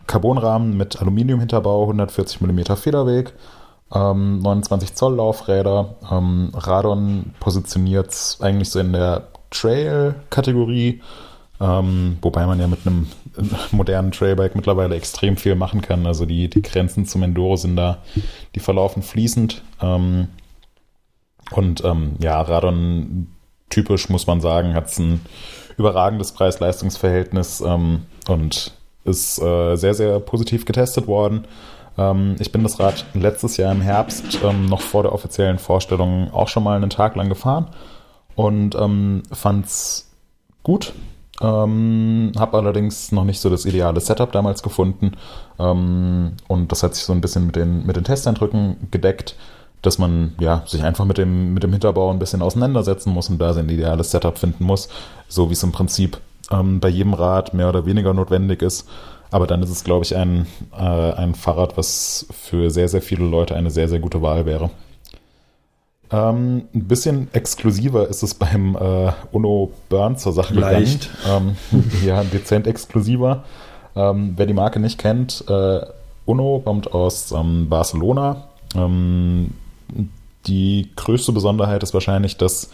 [SPEAKER 4] Carbonrahmen mit Aluminiumhinterbau, 140 mm Federweg, ähm, 29 Zoll Laufräder. Ähm, Radon positioniert eigentlich so in der Trail-Kategorie, ähm, wobei man ja mit einem <laughs> modernen Trailbike mittlerweile extrem viel machen kann. Also die, die Grenzen zum Enduro sind da, die verlaufen fließend. Ähm, und ähm, ja, Radon typisch muss man sagen, hat ein überragendes Preis-Leistungs-Verhältnis ähm, und ist äh, sehr, sehr positiv getestet worden. Ähm, ich bin das Rad letztes Jahr im Herbst ähm, noch vor der offiziellen Vorstellung auch schon mal einen Tag lang gefahren und ähm, fand's gut. Ähm, habe allerdings noch nicht so das ideale Setup damals gefunden ähm, und das hat sich so ein bisschen mit den, mit den Testeindrücken gedeckt, dass man ja sich einfach mit dem, mit dem Hinterbau ein bisschen auseinandersetzen muss und da sein ideales Setup finden muss, so wie es im Prinzip ähm, bei jedem Rad mehr oder weniger notwendig ist. Aber dann ist es, glaube ich, ein, äh, ein Fahrrad, was für sehr, sehr viele Leute eine sehr, sehr gute Wahl wäre. Ähm, ein bisschen exklusiver ist es beim äh, Uno Burn zur Sache
[SPEAKER 3] Leicht.
[SPEAKER 4] gegangen. Ähm, <laughs> ja, dezent exklusiver. Ähm, wer die Marke nicht kennt, äh, Uno kommt aus ähm, Barcelona. Die größte Besonderheit ist wahrscheinlich, dass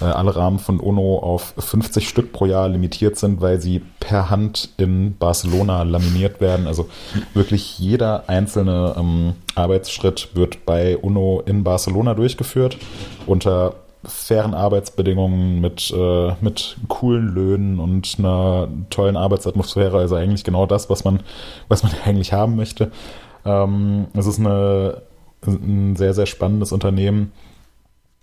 [SPEAKER 4] äh, alle Rahmen von Uno auf 50 Stück pro Jahr limitiert sind, weil sie per Hand in Barcelona laminiert werden. Also wirklich jeder einzelne ähm, Arbeitsschritt wird bei Uno in Barcelona durchgeführt unter fairen Arbeitsbedingungen mit, äh, mit coolen Löhnen und einer tollen Arbeitsatmosphäre. Also eigentlich genau das, was man, was man <laughs> eigentlich haben möchte. Ähm, es ist eine, ein sehr, sehr spannendes Unternehmen.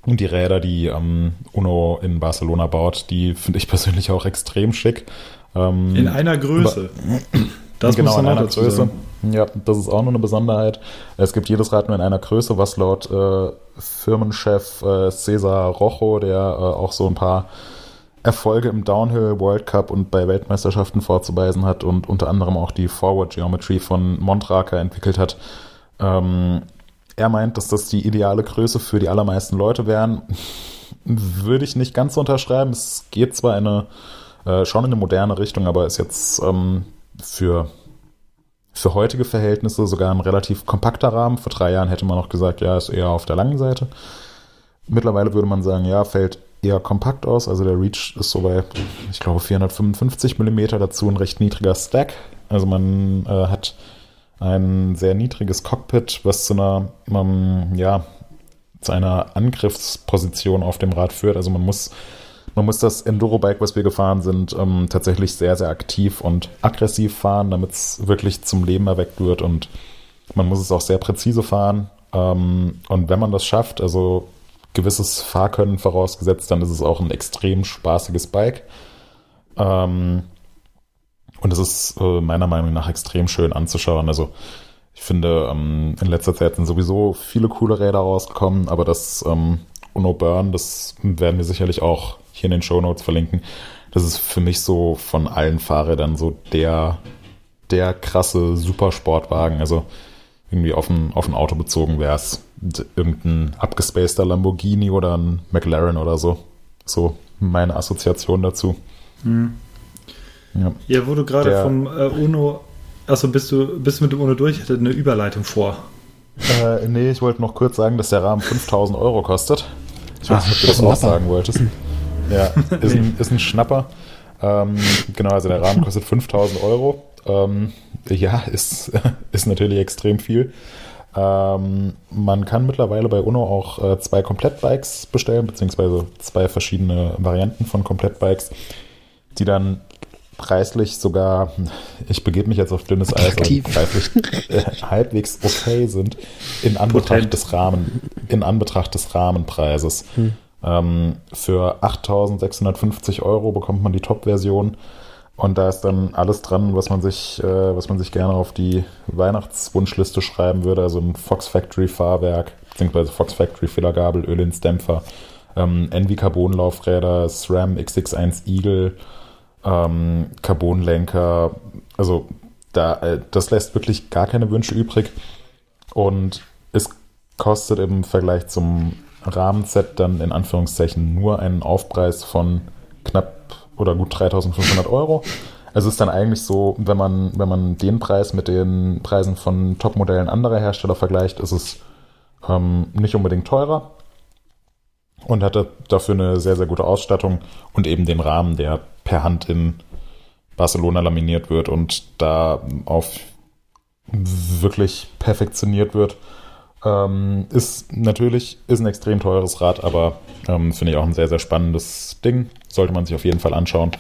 [SPEAKER 4] Und die Räder, die ähm, Uno in Barcelona baut, die finde ich <laughs> persönlich auch extrem schick. Ähm,
[SPEAKER 3] In einer Größe. <clears throat> Das
[SPEAKER 4] genau,
[SPEAKER 3] muss man
[SPEAKER 4] in einer Größe.
[SPEAKER 3] sagen.
[SPEAKER 4] Ja, das ist auch nur eine Besonderheit. Es gibt jedes Rad nur in einer Größe, was laut äh, Firmenchef äh, Cesar Rojo, der äh, auch so ein paar Erfolge im Downhill World Cup und bei Weltmeisterschaften vorzuweisen hat und unter anderem auch die Forward Geometry von Montraka entwickelt hat. Ähm, er meint, dass das die ideale Größe für die allermeisten Leute wären. Würde ich nicht ganz unterschreiben. Es geht zwar in eine, äh, schon in eine moderne Richtung, aber ist jetzt ähm, für, für heutige Verhältnisse sogar ein relativ kompakter Rahmen. Vor drei Jahren hätte man noch gesagt, ja, ist eher auf der langen Seite. Mittlerweile würde man sagen, ja, fällt eher kompakt aus. Also der Reach ist so bei, ich glaube, 455 Millimeter dazu ein recht niedriger Stack. Also man äh, hat ein sehr niedriges Cockpit, was zu einer, ähm, ja, zu einer Angriffsposition auf dem Rad führt. Also man muss, man muss das Enduro-Bike, was wir gefahren sind, ähm, tatsächlich sehr, sehr aktiv und aggressiv fahren, damit es wirklich zum Leben erweckt wird und man muss es auch sehr präzise fahren. Ähm, und wenn man das schafft, also gewisses Fahrkönnen vorausgesetzt, dann ist es auch ein extrem spaßiges Bike. Ähm, und es ist äh, meiner Meinung nach extrem schön anzuschauen. Also ich finde, ähm, in letzter Zeit sind sowieso viele coole Räder rausgekommen, aber das ähm, Uno Burn, das werden wir sicherlich auch hier in den Show Notes verlinken. Das ist für mich so von allen Fahrrädern so der, der krasse Supersportwagen. Also irgendwie auf ein, auf ein Auto bezogen wäre es irgendein abgespaceter Lamborghini oder ein McLaren oder so. So meine Assoziation dazu.
[SPEAKER 3] Ja, ja wo du gerade vom äh, UNO, achso, bist du, bist du mit dem UNO durch? Ich hatte eine Überleitung vor.
[SPEAKER 4] Äh, nee, ich wollte noch kurz sagen, dass der Rahmen 5000 Euro kostet. Ich weiß nicht, ob du das auch sagen wolltest. Ja, <laughs> ist, ein, ist ein Schnapper. Ähm, genau, also der Rahmen kostet 5000 Euro. Ähm, ja, ist, <laughs> ist natürlich extrem viel. Ähm, man kann mittlerweile bei UNO auch äh, zwei Komplettbikes bestellen, beziehungsweise zwei verschiedene Varianten von Komplettbikes, die dann preislich sogar, ich begebe mich jetzt auf dünnes Eis, aber preislich äh, halbwegs okay sind in Anbetracht Potent. des Rahmen, in Anbetracht des Rahmenpreises. Hm. Ähm, für 8.650 Euro bekommt man die Top-Version und da ist dann alles dran, was man sich, äh, was man sich gerne auf die Weihnachtswunschliste schreiben würde. Also ein Fox Factory Fahrwerk, beziehungsweise Fox Factory Fehlergabel, Ölinsdämpfer, ähm, Envy Carbon Laufräder, SRAM XX1 Eagle, ähm, Carbonlenker. Also da, äh, das lässt wirklich gar keine Wünsche übrig. Und es kostet im Vergleich zum Rahmenset dann in Anführungszeichen nur einen Aufpreis von knapp oder gut 3500 Euro. Also es ist dann eigentlich so, wenn man, wenn man den Preis mit den Preisen von Topmodellen anderer Hersteller vergleicht, ist es ähm, nicht unbedingt teurer und hatte dafür eine sehr, sehr gute Ausstattung und eben den Rahmen, der per Hand in Barcelona laminiert wird und da auf wirklich perfektioniert wird. Ähm, ist natürlich ist ein extrem teures Rad, aber ähm, finde ich auch ein sehr, sehr spannendes Ding. Sollte man sich auf jeden Fall anschauen.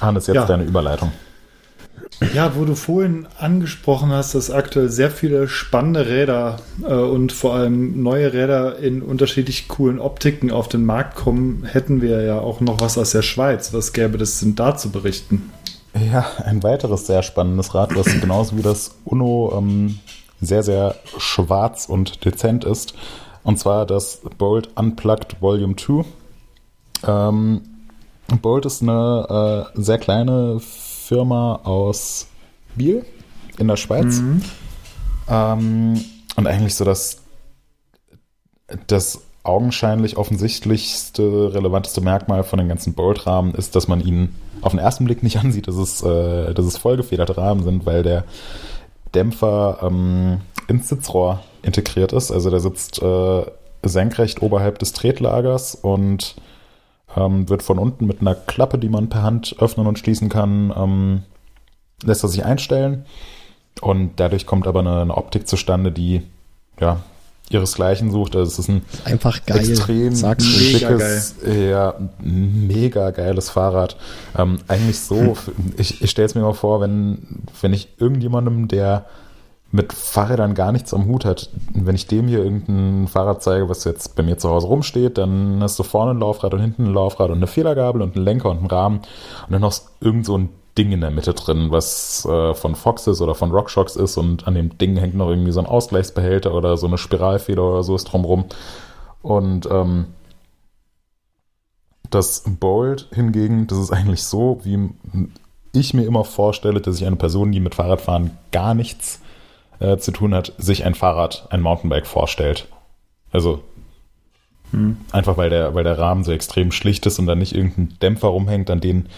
[SPEAKER 4] Hannes, jetzt ja. deine Überleitung.
[SPEAKER 3] Ja, wo du vorhin angesprochen hast, dass aktuell sehr viele spannende Räder äh, und vor allem neue Räder in unterschiedlich coolen Optiken auf den Markt kommen, hätten wir ja auch noch was aus der Schweiz. Was gäbe es denn da zu berichten?
[SPEAKER 4] Ja, ein weiteres sehr spannendes Rad, was genauso wie das Uno ähm, sehr, sehr schwarz und dezent ist. Und zwar das Bolt Unplugged Volume 2. Ähm, Bolt ist eine äh, sehr kleine Firma aus Biel in der Schweiz. Mhm. Ähm, und eigentlich so das, das augenscheinlich offensichtlichste, relevanteste Merkmal von den ganzen Bolt-Rahmen ist, dass man ihn auf den ersten Blick nicht <laughs> ansieht, dass es, äh, dass es vollgefederte Rahmen sind, weil der Dämpfer ähm, ins Sitzrohr integriert ist. Also der sitzt äh, senkrecht oberhalb des Tretlagers und ähm, wird von unten mit einer Klappe, die man per Hand öffnen und schließen kann, ähm, lässt er sich einstellen. Und dadurch kommt aber eine, eine Optik zustande, die ja ihresgleichen sucht. Also es ist ein
[SPEAKER 6] einfach geil.
[SPEAKER 4] extrem Sag's schickes, geil. ja, mega geiles Fahrrad. Ähm, eigentlich so, hm. ich, ich stelle es mir mal vor, wenn, wenn ich irgendjemandem, der mit Fahrrädern gar nichts am Hut hat, wenn ich dem hier irgendein Fahrrad zeige, was jetzt bei mir zu Hause rumsteht, dann hast du vorne ein Laufrad und hinten ein Laufrad und eine Federgabel und einen Lenker und einen Rahmen und dann noch irgend so ein Ding in der Mitte drin, was äh, von Fox ist oder von RockShox ist und an dem Ding hängt noch irgendwie so ein Ausgleichsbehälter oder so eine Spiralfeder oder so ist drumrum. Und ähm, das Bolt hingegen, das ist eigentlich so, wie ich mir immer vorstelle, dass ich eine Person, die mit Fahrradfahren gar nichts äh, zu tun hat, sich ein Fahrrad, ein Mountainbike vorstellt. Also hm. einfach weil der, weil der Rahmen so extrem schlicht ist und dann nicht irgendein Dämpfer rumhängt, an den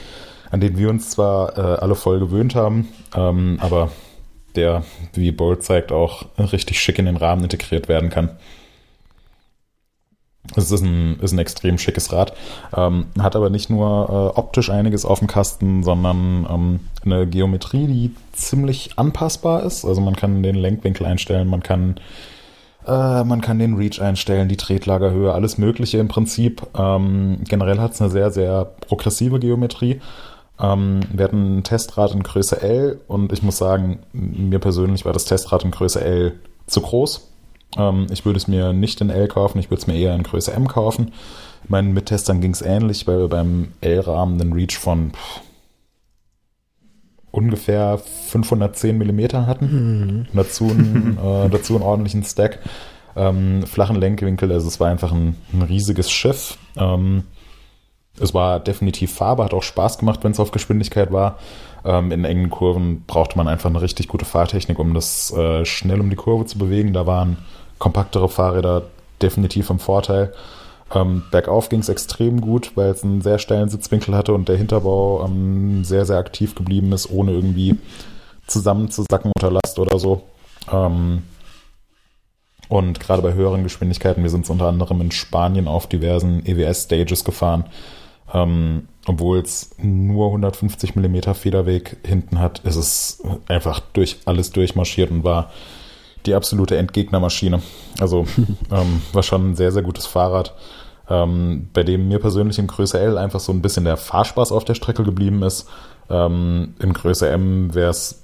[SPEAKER 4] an den wir uns zwar äh, alle voll gewöhnt haben, ähm, aber der, wie Bolt zeigt, auch richtig schick in den Rahmen integriert werden kann. Es ist ein, ist ein extrem schickes Rad. Ähm, hat aber nicht nur äh, optisch einiges auf dem Kasten, sondern ähm, eine Geometrie, die ziemlich anpassbar ist. Also man kann den Lenkwinkel einstellen, man kann, äh, man kann den Reach einstellen, die Tretlagerhöhe, alles Mögliche im Prinzip. Ähm, generell hat es eine sehr, sehr progressive Geometrie. Ähm, wir hatten ein Testrad in Größe L und ich muss sagen, mir persönlich war das Testrad in Größe L zu groß. Ähm, ich würde es mir nicht in L kaufen, ich würde es mir eher in Größe M kaufen. Meinen Mittestern ging es ähnlich, weil wir beim L-Rahmen einen Reach von ungefähr 510 mm hatten. Mhm. Dazu, einen, <laughs> äh, dazu einen ordentlichen Stack. Ähm, flachen Lenkwinkel, also es war einfach ein, ein riesiges Schiff. Ähm, es war definitiv Farbe, hat auch Spaß gemacht, wenn es auf Geschwindigkeit war. Ähm, in engen Kurven brauchte man einfach eine richtig gute Fahrtechnik, um das äh, schnell um die Kurve zu bewegen. Da waren kompaktere Fahrräder definitiv im Vorteil. Ähm, bergauf ging es extrem gut, weil es einen sehr steilen Sitzwinkel hatte und der Hinterbau ähm, sehr, sehr aktiv geblieben ist, ohne irgendwie zusammenzusacken unter Last oder so. Ähm, und gerade bei höheren Geschwindigkeiten, wir sind unter anderem in Spanien auf diversen EWS-Stages gefahren, ähm, obwohl es nur 150 mm Federweg hinten hat, ist es einfach durch alles durchmarschiert und war die absolute Endgegnermaschine. Also <laughs> ähm, war schon ein sehr, sehr gutes Fahrrad, ähm, bei dem mir persönlich in Größe L einfach so ein bisschen der Fahrspaß auf der Strecke geblieben ist. Ähm, in Größe M wäre es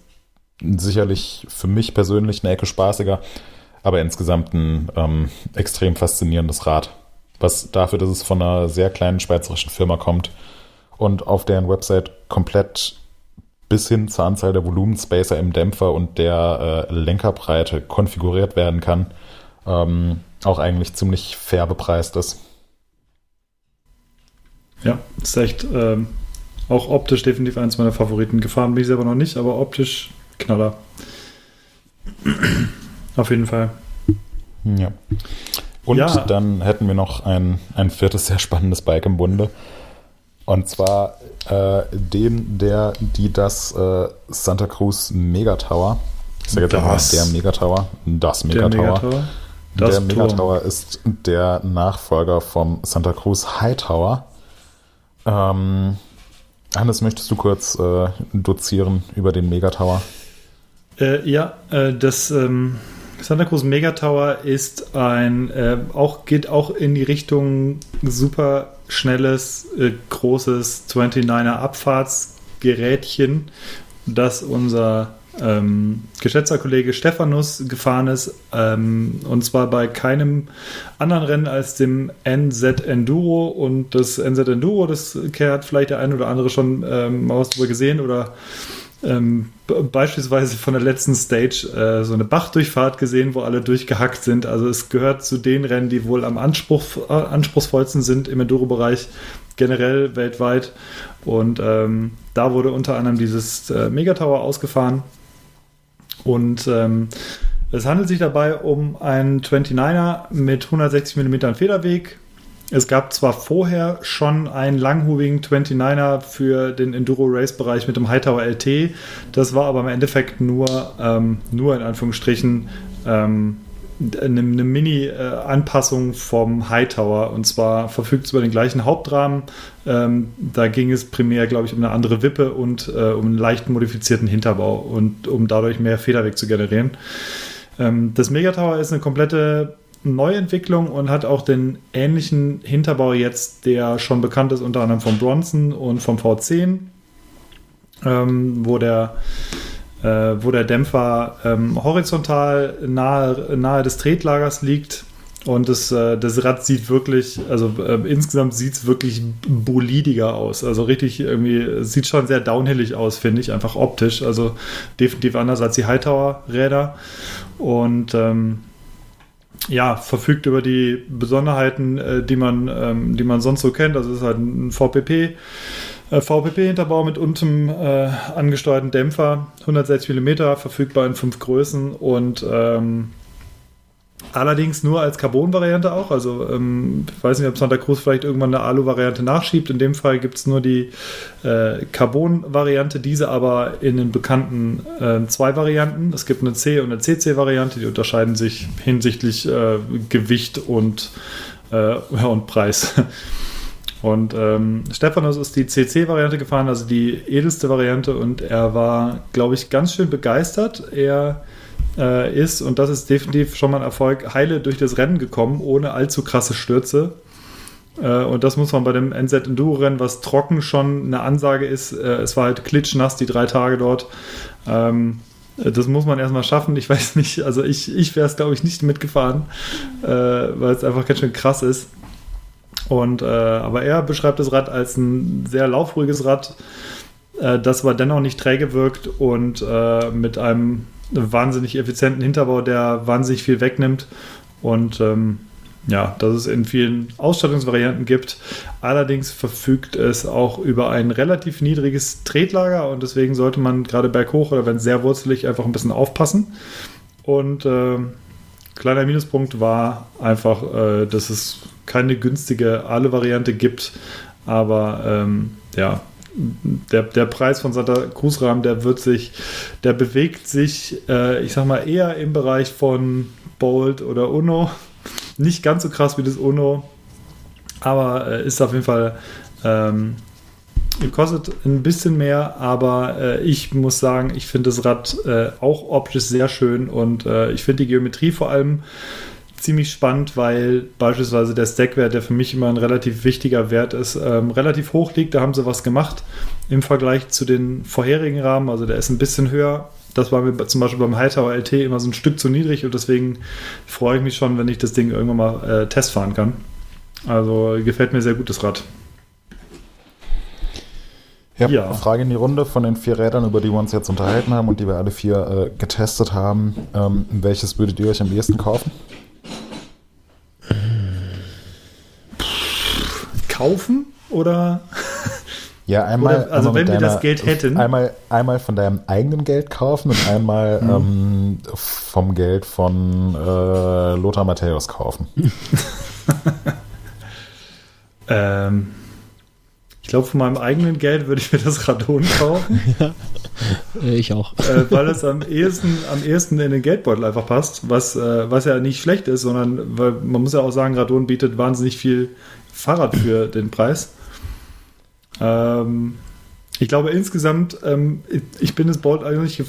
[SPEAKER 4] sicherlich für mich persönlich eine Ecke spaßiger, aber insgesamt ein ähm, extrem faszinierendes Rad. Was dafür, dass es von einer sehr kleinen schweizerischen Firma kommt und auf deren Website komplett bis hin zur Anzahl der Volumenspacer im Dämpfer und der äh, Lenkerbreite konfiguriert werden kann, ähm, auch eigentlich ziemlich fair bepreist ist.
[SPEAKER 3] Ja, ist echt ähm, auch optisch definitiv eins meiner Favoriten. Gefahren bin ich selber noch nicht, aber optisch Knaller. <clears throat> Auf jeden Fall.
[SPEAKER 4] Ja. Und ja. dann hätten wir noch ein, ein viertes sehr spannendes Bike im Bunde. Und zwar äh, den, der, die das äh, Santa Cruz Megatower. Ich sage jetzt einfach der Megatower. Das Megatower. Der, der Megatower ist der Nachfolger vom Santa Cruz Hightower. Ähm, Hannes, möchtest du kurz äh, dozieren über den Megatower?
[SPEAKER 3] Äh, ja, äh, das ähm, Santa Cruz Megatower ist ein, äh, auch geht auch in die Richtung super schnelles, äh, großes 29er Abfahrtsgerätchen, das unser ähm, geschätzter Kollege Stephanus gefahren ist, ähm, und zwar bei keinem anderen Rennen als dem NZ Enduro. Und das NZ Enduro, das hat vielleicht der eine oder andere schon ähm, mal was drüber gesehen oder ähm, beispielsweise von der letzten Stage äh, so eine Bachdurchfahrt gesehen, wo alle durchgehackt sind. Also es gehört zu den Rennen, die wohl am Anspruch, äh, anspruchsvollsten sind im Enduro-Bereich generell weltweit. Und ähm, da wurde unter anderem dieses äh, Megatower ausgefahren. Und ähm, es handelt sich dabei um einen 29er mit 160 mm Federweg, es gab zwar vorher schon einen langhubigen 29er für den Enduro-Race-Bereich mit dem Hightower LT, das war aber im Endeffekt nur, ähm, nur in Anführungsstrichen ähm, eine, eine Mini-Anpassung vom Hightower und zwar verfügt es über den gleichen Hauptrahmen. Ähm, da ging es primär, glaube ich, um eine andere Wippe und äh, um einen leicht modifizierten Hinterbau und um dadurch mehr Federweg zu generieren. Ähm, das Megatower ist eine komplette Neuentwicklung und hat auch den ähnlichen Hinterbau jetzt, der schon bekannt ist, unter anderem vom Bronson und vom V10, ähm, wo der äh, wo der Dämpfer ähm, horizontal nahe, nahe des Tretlagers liegt. Und das, äh, das Rad sieht wirklich, also äh, insgesamt sieht es wirklich bolidiger aus. Also richtig irgendwie, sieht schon sehr downhillig aus, finde ich, einfach optisch. Also definitiv anders als die Hightower-Räder. Und ähm, ja, verfügt über die Besonderheiten, äh, die, man, ähm, die man sonst so kennt. Also es ist halt ein VPP. Äh, VPP-Hinterbau mit unten äh, angesteuerten Dämpfer, 160 mm, verfügbar in fünf Größen und ähm, Allerdings nur als Carbon-Variante auch. Also ähm, ich weiß nicht, ob Santa Cruz vielleicht irgendwann eine Alu-Variante nachschiebt. In dem Fall gibt es nur die äh, Carbon-Variante, diese aber in den bekannten äh, zwei Varianten. Es gibt eine C- und eine CC-Variante, die unterscheiden sich hinsichtlich äh, Gewicht und, äh, und Preis. <laughs> Und ähm, Stephanus ist die CC-Variante gefahren, also die edelste Variante, und er war, glaube ich, ganz schön begeistert. Er äh, ist, und das ist definitiv schon mal ein Erfolg, heile durch das Rennen gekommen, ohne allzu krasse Stürze. Äh, und das muss man bei dem NZ Enduro-Rennen, was trocken schon eine Ansage ist, äh, es war halt klitschnass die drei Tage dort. Ähm, das muss man erstmal schaffen. Ich weiß nicht, also ich, ich wäre es, glaube ich, nicht mitgefahren, äh, weil es einfach ganz schön krass ist. Und, äh, aber er beschreibt das Rad als ein sehr laufruhiges Rad, äh, das aber dennoch nicht träge wirkt und äh, mit einem wahnsinnig effizienten Hinterbau, der wahnsinnig viel wegnimmt. Und ähm, ja, dass es in vielen Ausstattungsvarianten gibt. Allerdings verfügt es auch über ein relativ niedriges Tretlager und deswegen sollte man gerade berghoch oder wenn sehr wurzelig einfach ein bisschen aufpassen. Und äh, kleiner Minuspunkt war einfach, äh, dass es keine günstige alle-Variante gibt. Aber ähm, ja, der, der Preis von Santa Cruz Rahmen, der wird sich, der bewegt sich, äh, ich sag mal, eher im Bereich von Bolt oder Uno. Nicht ganz so krass wie das Uno, aber äh, ist auf jeden Fall ähm, kostet ein bisschen mehr, aber äh, ich muss sagen, ich finde das Rad äh, auch optisch sehr schön und äh, ich finde die Geometrie vor allem ziemlich spannend, weil beispielsweise der Stackwert, der für mich immer ein relativ wichtiger Wert ist, ähm, relativ hoch liegt. Da haben sie was gemacht im Vergleich zu den vorherigen Rahmen. Also der ist ein bisschen höher. Das war mir zum Beispiel beim Hightower LT immer so ein Stück zu niedrig und deswegen freue ich mich schon, wenn ich das Ding irgendwann mal äh, testfahren kann. Also gefällt mir sehr gut das Rad.
[SPEAKER 4] Ja, ja, Frage in die Runde von den vier Rädern, über die wir uns jetzt unterhalten haben und die wir alle vier äh, getestet haben. Ähm, welches würdet ihr euch am ehesten kaufen?
[SPEAKER 3] Kaufen oder?
[SPEAKER 4] Ja, einmal.
[SPEAKER 3] Oder, also
[SPEAKER 4] einmal
[SPEAKER 3] wenn wir das Geld hätten.
[SPEAKER 4] Einmal, einmal von deinem eigenen Geld kaufen und einmal mhm. ähm, vom Geld von äh, Lothar Matthäus kaufen. <laughs>
[SPEAKER 3] ähm, ich glaube, von meinem eigenen Geld würde ich mir das Radon kaufen. <laughs>
[SPEAKER 6] ja, ich auch.
[SPEAKER 3] Äh, weil es am ehesten, am ehesten in den Geldbeutel einfach passt, was, äh, was ja nicht schlecht ist, sondern weil man muss ja auch sagen, Radon bietet wahnsinnig viel Fahrrad für den Preis. Ähm, ich glaube insgesamt, ähm, ich bin das Bolt eigentlich,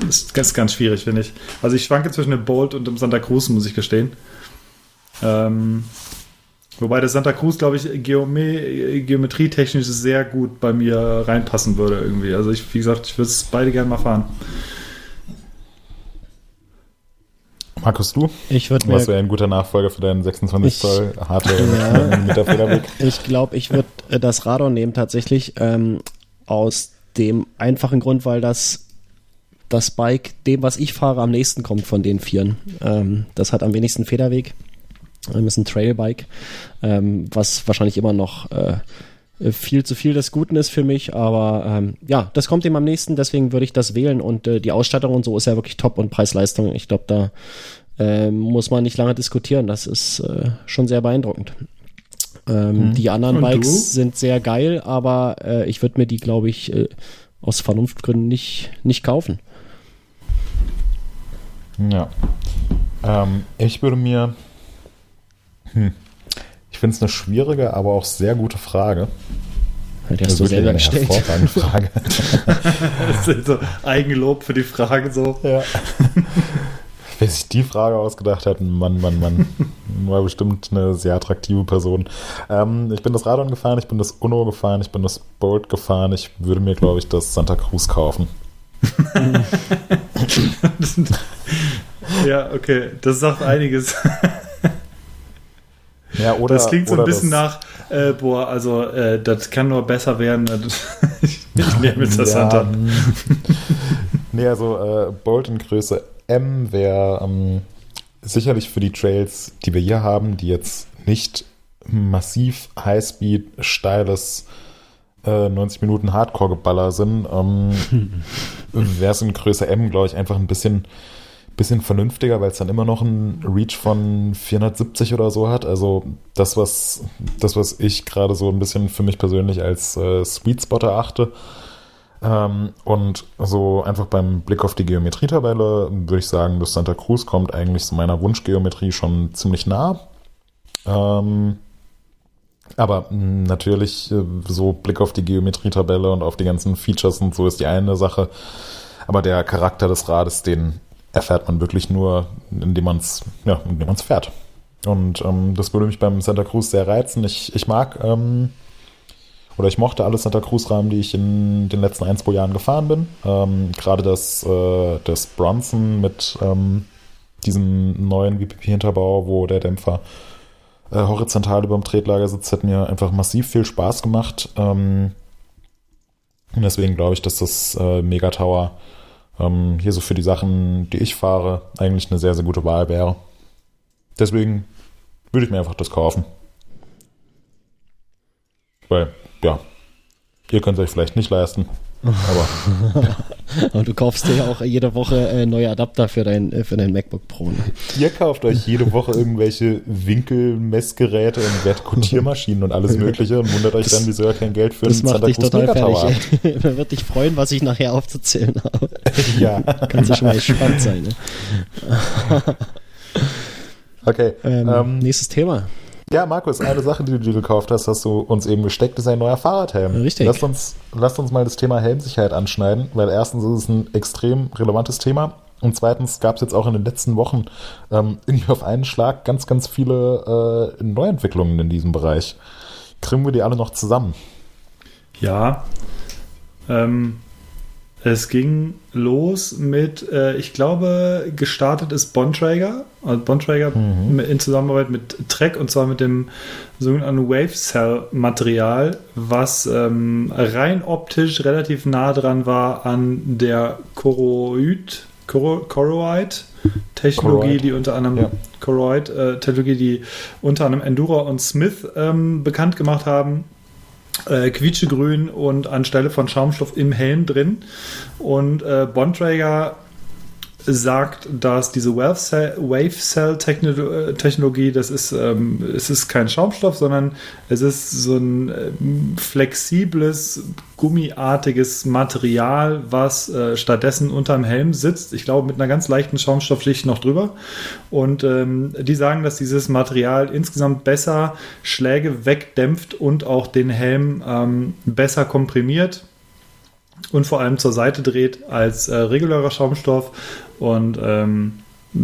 [SPEAKER 3] das ist ganz, ganz schwierig, finde ich. Also ich schwanke zwischen dem Bolt und dem Santa Cruz, muss ich gestehen. Ähm, Wobei der Santa Cruz, glaube ich, Geome geometrietechnisch sehr gut bei mir reinpassen würde irgendwie. Also ich, wie gesagt, ich würde es beide gerne mal fahren.
[SPEAKER 4] Markus, du?
[SPEAKER 6] Ich würde mir.
[SPEAKER 4] Was wäre ein guter Nachfolger für deinen 26 Zoll Hardware
[SPEAKER 6] ja, <laughs> mit der Federweg? Ich glaube, ich würde äh, das Radon nehmen tatsächlich ähm, aus dem einfachen Grund, weil das das Bike dem, was ich fahre, am nächsten kommt von den Vieren. Ähm, das hat am wenigsten Federweg. Ähm, ist ein Trailbike, ähm, was wahrscheinlich immer noch äh, viel zu viel des Guten ist für mich, aber ähm, ja, das kommt ihm am nächsten, deswegen würde ich das wählen und äh, die Ausstattung und so ist ja wirklich top und Preis-Leistung, ich glaube, da äh, muss man nicht lange diskutieren, das ist äh, schon sehr beeindruckend. Ähm, mhm. Die anderen und Bikes du? sind sehr geil, aber äh, ich würde mir die, glaube ich, äh, aus Vernunftgründen nicht, nicht kaufen.
[SPEAKER 4] Ja. Ähm, ich würde mir hm. Ich finde es eine schwierige, aber auch sehr gute Frage.
[SPEAKER 6] Die hast das du selber
[SPEAKER 4] eine
[SPEAKER 6] gestellt.
[SPEAKER 4] hervorragende Frage. <laughs>
[SPEAKER 3] das ist so Eigenlob für die Frage so.
[SPEAKER 4] Ja. Wer sich die Frage ausgedacht hat, Mann, Mann, Mann, war bestimmt eine sehr attraktive Person. Ähm, ich bin das Radon gefahren, ich bin das Uno gefahren, ich bin das Bolt gefahren. Ich würde mir, glaube ich, das Santa Cruz kaufen. <laughs>
[SPEAKER 3] ja, okay, das sagt einiges. <laughs>
[SPEAKER 4] Ja, oder,
[SPEAKER 3] das klingt so ein bisschen nach, äh, boah, also äh, das kann nur besser werden. <laughs> ich nehme jetzt das ja, Hunter. Hm.
[SPEAKER 4] nee, also äh, Bolt in Größe M wäre ähm, sicherlich für die Trails, die wir hier haben, die jetzt nicht massiv Highspeed, steiles 90 äh, Minuten Hardcore-Geballer sind, ähm, <laughs> wäre es in Größe M, glaube ich, einfach ein bisschen bisschen vernünftiger, weil es dann immer noch einen Reach von 470 oder so hat. Also das, was, das, was ich gerade so ein bisschen für mich persönlich als äh, Sweet Spot erachte. Ähm, und so einfach beim Blick auf die Geometrietabelle würde ich sagen, das Santa Cruz kommt eigentlich zu meiner Wunschgeometrie schon ziemlich nah. Ähm, aber natürlich, äh, so Blick auf die Geometrietabelle und auf die ganzen Features und so ist die eine Sache. Aber der Charakter des Rades, den erfährt man wirklich nur, indem man es ja, indem man's fährt. Und ähm, das würde mich beim Santa Cruz sehr reizen. Ich, ich mag ähm, oder ich mochte alle Santa Cruz-Rahmen, die ich in den letzten ein, zwei Jahren gefahren bin. Ähm, Gerade das, äh, das Bronson mit ähm, diesem neuen VPP-Hinterbau, wo der Dämpfer äh, horizontal über dem Tretlager sitzt, hat mir einfach massiv viel Spaß gemacht. Ähm, und deswegen glaube ich, dass das äh, Mega Tower ähm, hier so für die Sachen, die ich fahre, eigentlich eine sehr, sehr gute Wahl wäre. Deswegen würde ich mir einfach das kaufen. Weil, ja, ihr könnt es euch vielleicht nicht leisten. Aber <laughs>
[SPEAKER 6] Und du kaufst dir ja auch jede Woche äh, neue Adapter für dein, äh, für dein MacBook Pro. Ne?
[SPEAKER 4] ihr kauft euch jede Woche irgendwelche Winkelmessgeräte und Vertikutiermaschinen und alles Mögliche und wundert euch dann, wieso ihr kein Geld für
[SPEAKER 6] Das
[SPEAKER 4] einen
[SPEAKER 6] macht dich total fertig. <laughs> Man wird dich freuen, was ich nachher aufzuzählen habe. <laughs>
[SPEAKER 4] Ja,
[SPEAKER 6] Kannst du schon mal gespannt sein. Ne?
[SPEAKER 4] okay.
[SPEAKER 6] Ähm,
[SPEAKER 4] Ähm,
[SPEAKER 6] nächstes Thema.
[SPEAKER 4] Ja, Markus, eine Sache, die du dir gekauft hast, hast du uns eben gesteckt, ist ein neuer Fahrradhelm.
[SPEAKER 6] Richtig.
[SPEAKER 4] Lasst uns, lasst uns mal das Thema Helmsicherheit anschneiden, weil erstens ist es ein extrem relevantes Thema und zweitens gab es jetzt auch in den letzten Wochen ähm, irgendwie auf einen Schlag ganz, ganz viele äh, Neuentwicklungen in diesem Bereich. Kriegen wir die alle noch zusammen?
[SPEAKER 3] Ja. Ähm, es ging los mit, äh, ich glaube, gestartet ist Bontrager. Also Bontrager in Zusammenarbeit mit Trek und zwar mit dem sogenannten Wave Cell Material, was ähm, rein optisch relativ nah dran war an der Choroid, Choro- Choroid Technologie,
[SPEAKER 4] Choroid.
[SPEAKER 3] die unter anderem
[SPEAKER 4] Ja.
[SPEAKER 3] Choroid äh, Technologie, die unter anderem Endura und Smith ähm, bekannt gemacht haben äh, quietschegrün und anstelle von Schaumstoff im Helm drin. Und äh, Bontrager sagt, dass diese Wave Cell, Wave Cell Techno äh, das ist, ähm, es ist kein Schaumstoff, sondern es ist so ein ähm, flexibles, gummiartiges Material, was äh, stattdessen unterm Helm sitzt. Ich glaube, mit einer ganz leichten Schaumstoffschicht noch drüber. Und ähm, die sagen, dass dieses Material insgesamt besser Schläge wegdämpft und auch den Helm ähm, besser komprimiert und vor allem zur Seite dreht als äh, regulärer Schaumstoff und ähm,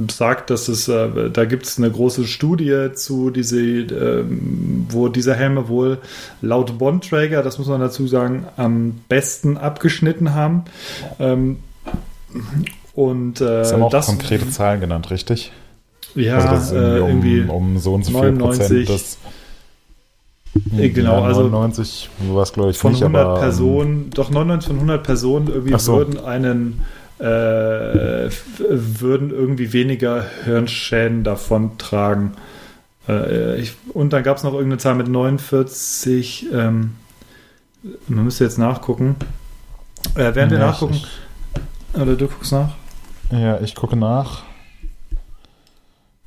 [SPEAKER 3] sagt, dass es, äh, da gibt es eine große Studie zu, diese, ähm, wo diese Helme wohl laut Bontrager, das muss man dazu sagen, am besten abgeschnitten haben. Ähm, und äh,
[SPEAKER 4] Das haben auch
[SPEAKER 3] das,
[SPEAKER 4] konkrete Zahlen genannt, richtig?
[SPEAKER 3] ja,
[SPEAKER 4] also das ist
[SPEAKER 3] äh,
[SPEAKER 4] irgendwie,
[SPEAKER 3] irgendwie,
[SPEAKER 4] um, um so und so viel
[SPEAKER 3] 99.
[SPEAKER 4] Prozent des
[SPEAKER 3] Äh, genau, also
[SPEAKER 4] 99 war es, glaube ich,
[SPEAKER 3] von
[SPEAKER 4] nicht,
[SPEAKER 3] 100
[SPEAKER 4] aber, ähm,
[SPEAKER 3] Personen, doch 99 von 100 Personen irgendwie
[SPEAKER 4] so.
[SPEAKER 3] würden einen äh, würden irgendwie weniger Hirnschäden davon tragen. Äh, ich, und dann gab es noch irgendeine Zahl mit 49, ähm, man müsste jetzt nachgucken. Äh, während wir
[SPEAKER 4] Ja,
[SPEAKER 3] nachgucken,
[SPEAKER 4] ich-
[SPEAKER 3] oder du guckst nach?
[SPEAKER 4] Ja, ich gucke nach.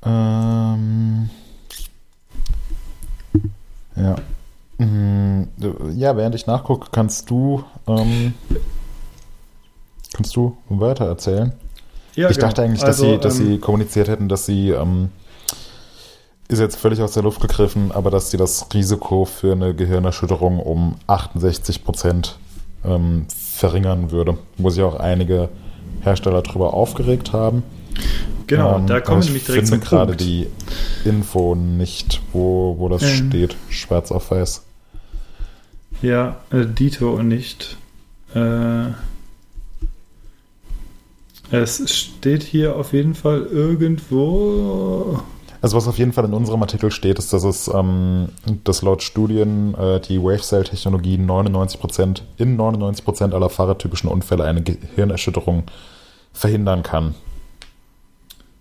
[SPEAKER 4] Ähm, ja. Mm, Ja, während ich nachgucke, kannst du ähm, kannst du weiter erzählen?
[SPEAKER 3] Ja,
[SPEAKER 4] ich
[SPEAKER 3] genau.
[SPEAKER 4] dachte eigentlich, dass
[SPEAKER 3] Also,
[SPEAKER 4] sie, dass
[SPEAKER 3] ähm,
[SPEAKER 4] sie kommuniziert hätten, dass sie ähm, ist jetzt völlig aus der Luft gegriffen, aber dass sie das Risiko für eine Gehirnerschütterung um 68 Prozent ähm, verringern würde, wo sich auch einige Hersteller drüber aufgeregt haben.
[SPEAKER 3] Genau,
[SPEAKER 4] Ähm,
[SPEAKER 3] da kommen
[SPEAKER 4] aber
[SPEAKER 3] wir nämlich
[SPEAKER 4] ich
[SPEAKER 3] direkt
[SPEAKER 4] finde
[SPEAKER 3] zum
[SPEAKER 4] gerade die Info nicht, wo, wo das
[SPEAKER 3] Ähm.
[SPEAKER 4] steht, schwarz auf weiß.
[SPEAKER 3] Ja, äh, Dito und nicht. Äh, es steht hier auf jeden Fall irgendwo.
[SPEAKER 4] Also was auf jeden Fall in unserem Artikel steht, ist, dass es ähm, dass laut Studien äh, die Wave-Cell-Technologie 99% in 99% aller fahrradtypischen Unfälle eine Gehirnerschütterung verhindern kann.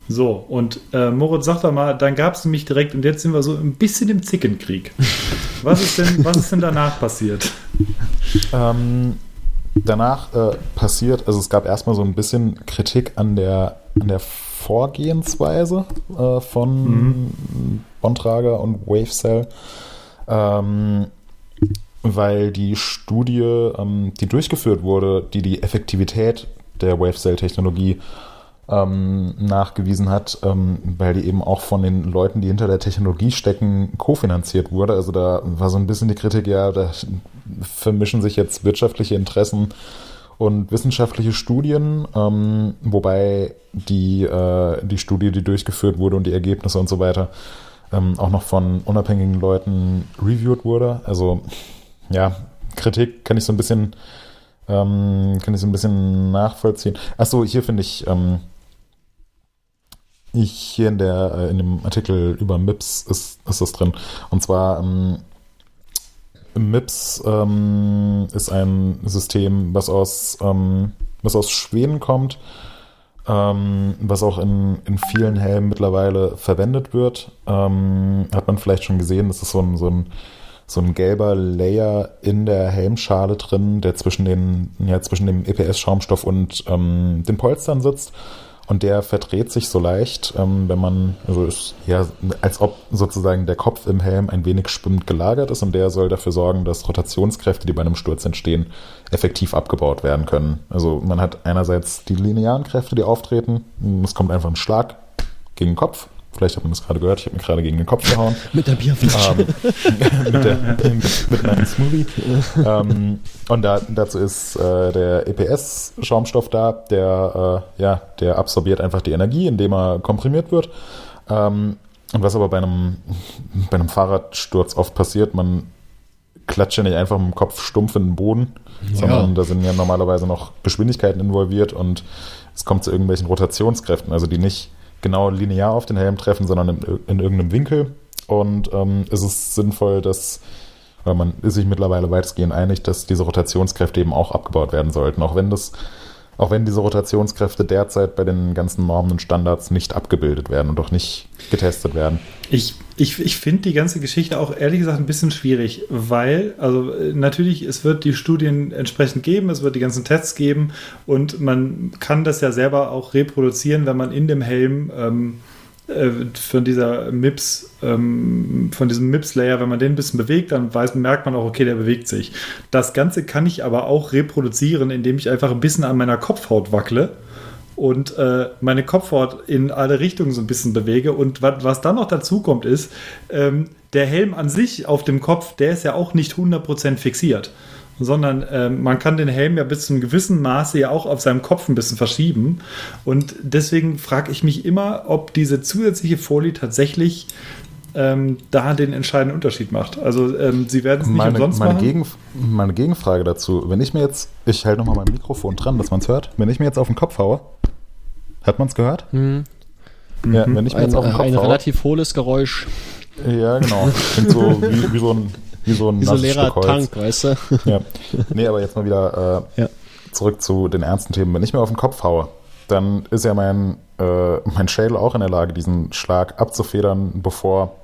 [SPEAKER 3] So, und äh, Moritz, sag doch mal, dann gab es nämlich direkt, und jetzt sind wir so ein bisschen im Zickenkrieg. Was ist denn, was ist denn danach passiert?
[SPEAKER 4] Ähm, danach äh, passiert, also es gab erstmal so ein bisschen Kritik an der, an der Vorgehensweise äh, von Bontrager und WaveCell, ähm, weil die Studie, ähm, die durchgeführt wurde, die die Effektivität der WaveCell-Technologie ähm, nachgewiesen hat, ähm, weil die eben auch von den Leuten, die hinter der Technologie stecken, kofinanziert wurde. Also da war so ein bisschen die Kritik, ja, da vermischen sich jetzt wirtschaftliche Interessen und wissenschaftliche Studien, ähm, wobei die, äh, die Studie, die durchgeführt wurde und die Ergebnisse und so weiter, ähm, auch noch von unabhängigen Leuten reviewed wurde. Also ja, Kritik kann ich so ein bisschen ähm, kann ich so ein bisschen nachvollziehen. Achso, hier finde ich, ähm, ich hier in der äh, in dem Artikel über MIPS ist, ist das drin. Und zwar ähm, MIPS ähm, ist ein System, was aus, ähm, was aus Schweden kommt, ähm, was auch in, in vielen Helmen mittlerweile verwendet wird. Ähm, hat man vielleicht schon gesehen, das ist so ein, so ein, so ein gelber Layer in der Helmschale drin, der zwischen den, ja, zwischen dem EPS-Schaumstoff und ähm, den Polstern sitzt. Und der verdreht sich so leicht, ähm, wenn man, also ist ja, als ob sozusagen der Kopf im Helm ein wenig schwimmend gelagert ist und der soll dafür sorgen, dass Rotationskräfte, die bei einem Sturz entstehen, effektiv abgebaut werden können. Also man hat einerseits die linearen Kräfte, die auftreten, es kommt einfach ein Schlag gegen den Kopf Vielleicht hat man das gerade gehört, ich habe mir gerade gegen den Kopf gehauen. <laughs>
[SPEAKER 6] mit der Bierflasche.
[SPEAKER 4] Ähm, <laughs> mit, der, mit meinem Smoothie. ähm, und da, dazu ist äh, der EPS-Schaumstoff da, der, äh, ja, der absorbiert einfach die Energie, indem er komprimiert wird. Ähm, und was aber bei einem, bei einem Fahrradsturz oft passiert, man klatscht ja nicht einfach mit dem Kopf stumpf in den Boden, ja. sondern da sind ja normalerweise noch Geschwindigkeiten involviert und es kommt zu irgendwelchen Rotationskräften, also die nicht genau linear auf den Helm treffen, sondern in, in irgendeinem Winkel. Und ähm, ist es sinnvoll, dass, weil man ist sich mittlerweile weitestgehend einig, dass diese Rotationskräfte eben auch abgebaut werden sollten, auch wenn das auch wenn diese Rotationskräfte derzeit bei den ganzen Normen und Standards nicht abgebildet werden und auch nicht getestet werden.
[SPEAKER 3] Ich, ich, ich finde die ganze Geschichte auch ehrlich gesagt ein bisschen schwierig, weil, also natürlich, es wird die Studien entsprechend geben, es wird die ganzen Tests geben und man kann das ja selber auch reproduzieren, wenn man in dem Helm ähm, äh, von dieser MIPS, ähm, von diesem MIPS-Layer, wenn man den ein bisschen bewegt, dann weiß, merkt man auch, okay, der bewegt sich. Das Ganze kann ich aber auch reproduzieren, indem ich einfach ein bisschen an meiner Kopfhaut wackle und äh, meine Kopfhaut in alle Richtungen so ein bisschen bewege. Und was, was dann noch dazu kommt, ist, ähm, der Helm an sich auf dem Kopf, der ist ja auch nicht 100% fixiert sondern äh, man kann den Helm ja bis zu einem gewissen Maße ja auch auf seinem Kopf ein bisschen verschieben. Und deswegen frage ich mich immer, ob diese zusätzliche Folie tatsächlich ähm, da den entscheidenden Unterschied macht. Also ähm, sie werden es nicht
[SPEAKER 4] meine,
[SPEAKER 3] umsonst
[SPEAKER 4] meine
[SPEAKER 3] machen.
[SPEAKER 4] Gegen, meine Gegenfrage dazu, wenn ich mir jetzt, ich halte nochmal mein Mikrofon dran, dass man es hört, wenn ich mir jetzt auf den Kopf haue, hat man es gehört?
[SPEAKER 6] Hm.
[SPEAKER 4] Ja, wenn ich mir
[SPEAKER 6] Ein,
[SPEAKER 4] jetzt auf den Kopf
[SPEAKER 6] ein
[SPEAKER 4] haue.
[SPEAKER 6] relativ hohles Geräusch.
[SPEAKER 4] Ja, genau. Klingt so wie, wie so ein wie so ein
[SPEAKER 6] Wie so ein leerer
[SPEAKER 4] Stück Holz.
[SPEAKER 6] Tank, weißt du? <laughs>
[SPEAKER 4] Ja. Nee, aber jetzt mal wieder äh,
[SPEAKER 6] Ja.
[SPEAKER 4] zurück zu den ernsten Themen. Wenn ich mir auf den Kopf haue, dann ist ja mein, äh, mein Schädel auch in der Lage, diesen Schlag abzufedern, bevor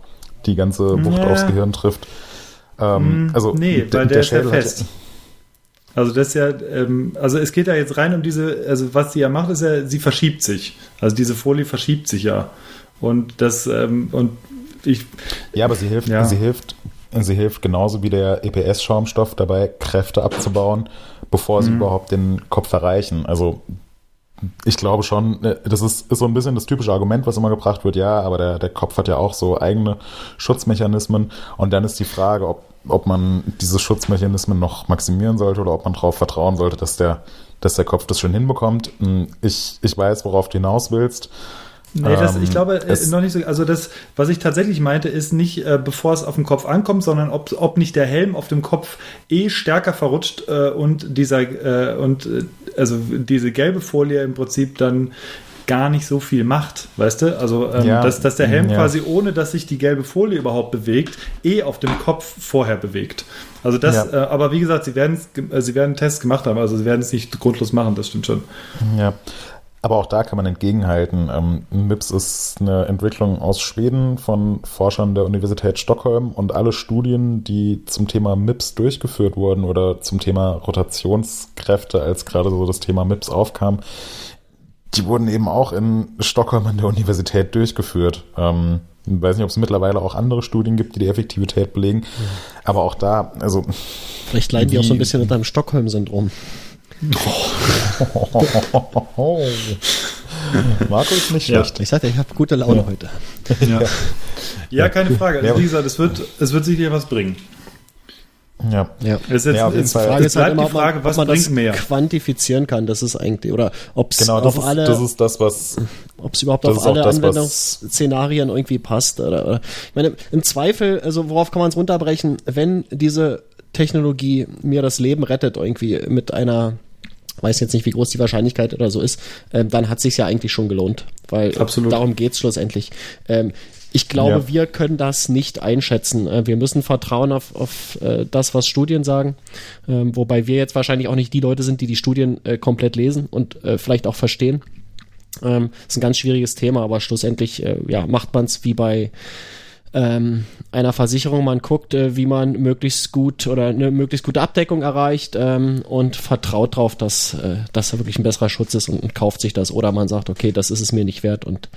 [SPEAKER 4] die ganze Wucht
[SPEAKER 3] Ja.
[SPEAKER 4] aufs Gehirn trifft. Ähm, also
[SPEAKER 3] nee,
[SPEAKER 4] der,
[SPEAKER 3] weil der, ist ja
[SPEAKER 4] Schädel hat
[SPEAKER 3] fest. Also das ist ja, ähm, also es geht ja jetzt rein um diese, also was sie ja macht, ist ja, sie verschiebt sich. Also diese Folie verschiebt sich ja. Und das, ähm, und ich,
[SPEAKER 4] Ja, aber sie hilft,
[SPEAKER 3] Ja.
[SPEAKER 4] sie hilft, sie hilft genauso wie der EPS-Schaumstoff dabei, Kräfte abzubauen, bevor
[SPEAKER 3] Mhm.
[SPEAKER 4] sie überhaupt den Kopf erreichen. Also ich glaube schon, äh, das ist, ist so ein bisschen das typische Argument, was immer gebracht wird, ja, aber der, der Kopf hat ja auch so eigene Schutzmechanismen und dann ist die Frage, ob, ob man diese Schutzmechanismen noch maximieren sollte oder ob man darauf vertrauen sollte, dass der, dass der Kopf das schon hinbekommt. Hm, Ich, ich weiß, worauf du hinaus willst.
[SPEAKER 3] Nee, das,
[SPEAKER 4] Ähm,
[SPEAKER 3] ich glaube äh,
[SPEAKER 4] es-
[SPEAKER 3] noch nicht so. Also das, was ich tatsächlich meinte, ist nicht, äh, bevor es auf den Kopf ankommt, sondern ob, ob nicht der Helm auf dem Kopf eh stärker verrutscht äh, und dieser äh, und äh, also diese gelbe Folie im Prinzip dann gar nicht so viel macht, weißt du? Also ähm,
[SPEAKER 4] Ja,
[SPEAKER 3] dass, dass der Helm
[SPEAKER 4] ja.
[SPEAKER 3] quasi ohne, dass sich die gelbe Folie überhaupt bewegt, eh auf dem Kopf vorher bewegt. Also das,
[SPEAKER 4] Ja.
[SPEAKER 3] äh, aber wie gesagt, sie werden äh, sie werden Tests gemacht haben, also sie werden es nicht grundlos machen, das stimmt schon.
[SPEAKER 4] Ja, aber auch da kann man entgegenhalten. Ähm, MIPS ist eine Entwicklung aus Schweden von Forschern der Universität Stockholm und alle Studien, die zum Thema MIPS durchgeführt wurden oder zum Thema Rotationskräfte, als gerade so das Thema MIPS aufkam, die wurden eben auch in Stockholm an der Universität durchgeführt. Ähm, ich weiß nicht, ob es mittlerweile auch andere Studien gibt, die die Effektivität belegen. Aber auch da, also
[SPEAKER 6] Vielleicht leiden die auch so ein bisschen unter dem Stockholm-Syndrom. <laughs>
[SPEAKER 4] Marco ist nicht
[SPEAKER 3] Ja.
[SPEAKER 4] schlecht.
[SPEAKER 6] Ich sagte, ich habe gute Laune heute.
[SPEAKER 3] Ja, ja keine Frage. Also,
[SPEAKER 4] Ja.
[SPEAKER 3] wie gesagt, es wird, es wird sicher was bringen.
[SPEAKER 4] Ja.
[SPEAKER 6] Ja.
[SPEAKER 3] Es ist jetzt,
[SPEAKER 4] Ja, auf jeden
[SPEAKER 3] es
[SPEAKER 4] Fall.
[SPEAKER 6] Die Frage ist halt immer,
[SPEAKER 3] die
[SPEAKER 6] ob man,
[SPEAKER 3] Frage,
[SPEAKER 6] ob
[SPEAKER 3] was
[SPEAKER 6] man
[SPEAKER 3] bringt
[SPEAKER 6] das
[SPEAKER 3] mehr?
[SPEAKER 6] quantifizieren kann. Das ist eigentlich, oder ob es
[SPEAKER 4] Genau, das
[SPEAKER 6] auf
[SPEAKER 4] ist,
[SPEAKER 6] alle,
[SPEAKER 4] das ist das, was
[SPEAKER 6] ob es überhaupt
[SPEAKER 4] das
[SPEAKER 6] auf
[SPEAKER 4] ist
[SPEAKER 6] alle
[SPEAKER 4] das,
[SPEAKER 6] Anwendungsszenarien irgendwie passt. Oder, oder. Ich meine, im Zweifel, also worauf kann man es runterbrechen, wenn diese Technologie mir das Leben rettet, irgendwie mit einer, weiß jetzt nicht, wie groß die Wahrscheinlichkeit oder so ist, ähm, dann hat sich ja eigentlich schon gelohnt. Weil äh,
[SPEAKER 3] Absolut.
[SPEAKER 6] darum geht's schlussendlich. Ähm, ich glaube,
[SPEAKER 4] Ja.
[SPEAKER 6] wir können das nicht einschätzen. Äh, Wir müssen vertrauen auf, auf äh, das, was Studien sagen. Ähm, wobei wir jetzt wahrscheinlich auch nicht die Leute sind, die die Studien komplett lesen und vielleicht auch verstehen. Ähm, ist ein ganz schwieriges Thema, aber schlussendlich ja, macht man es wie bei ähm, einer Versicherung. Man guckt, äh, wie man möglichst gut oder eine möglichst gute Abdeckung erreicht ähm, und vertraut darauf, dass, äh, dass da wirklich ein besserer Schutz ist und, und, kauft sich das. Oder man sagt, okay, das ist es mir nicht wert und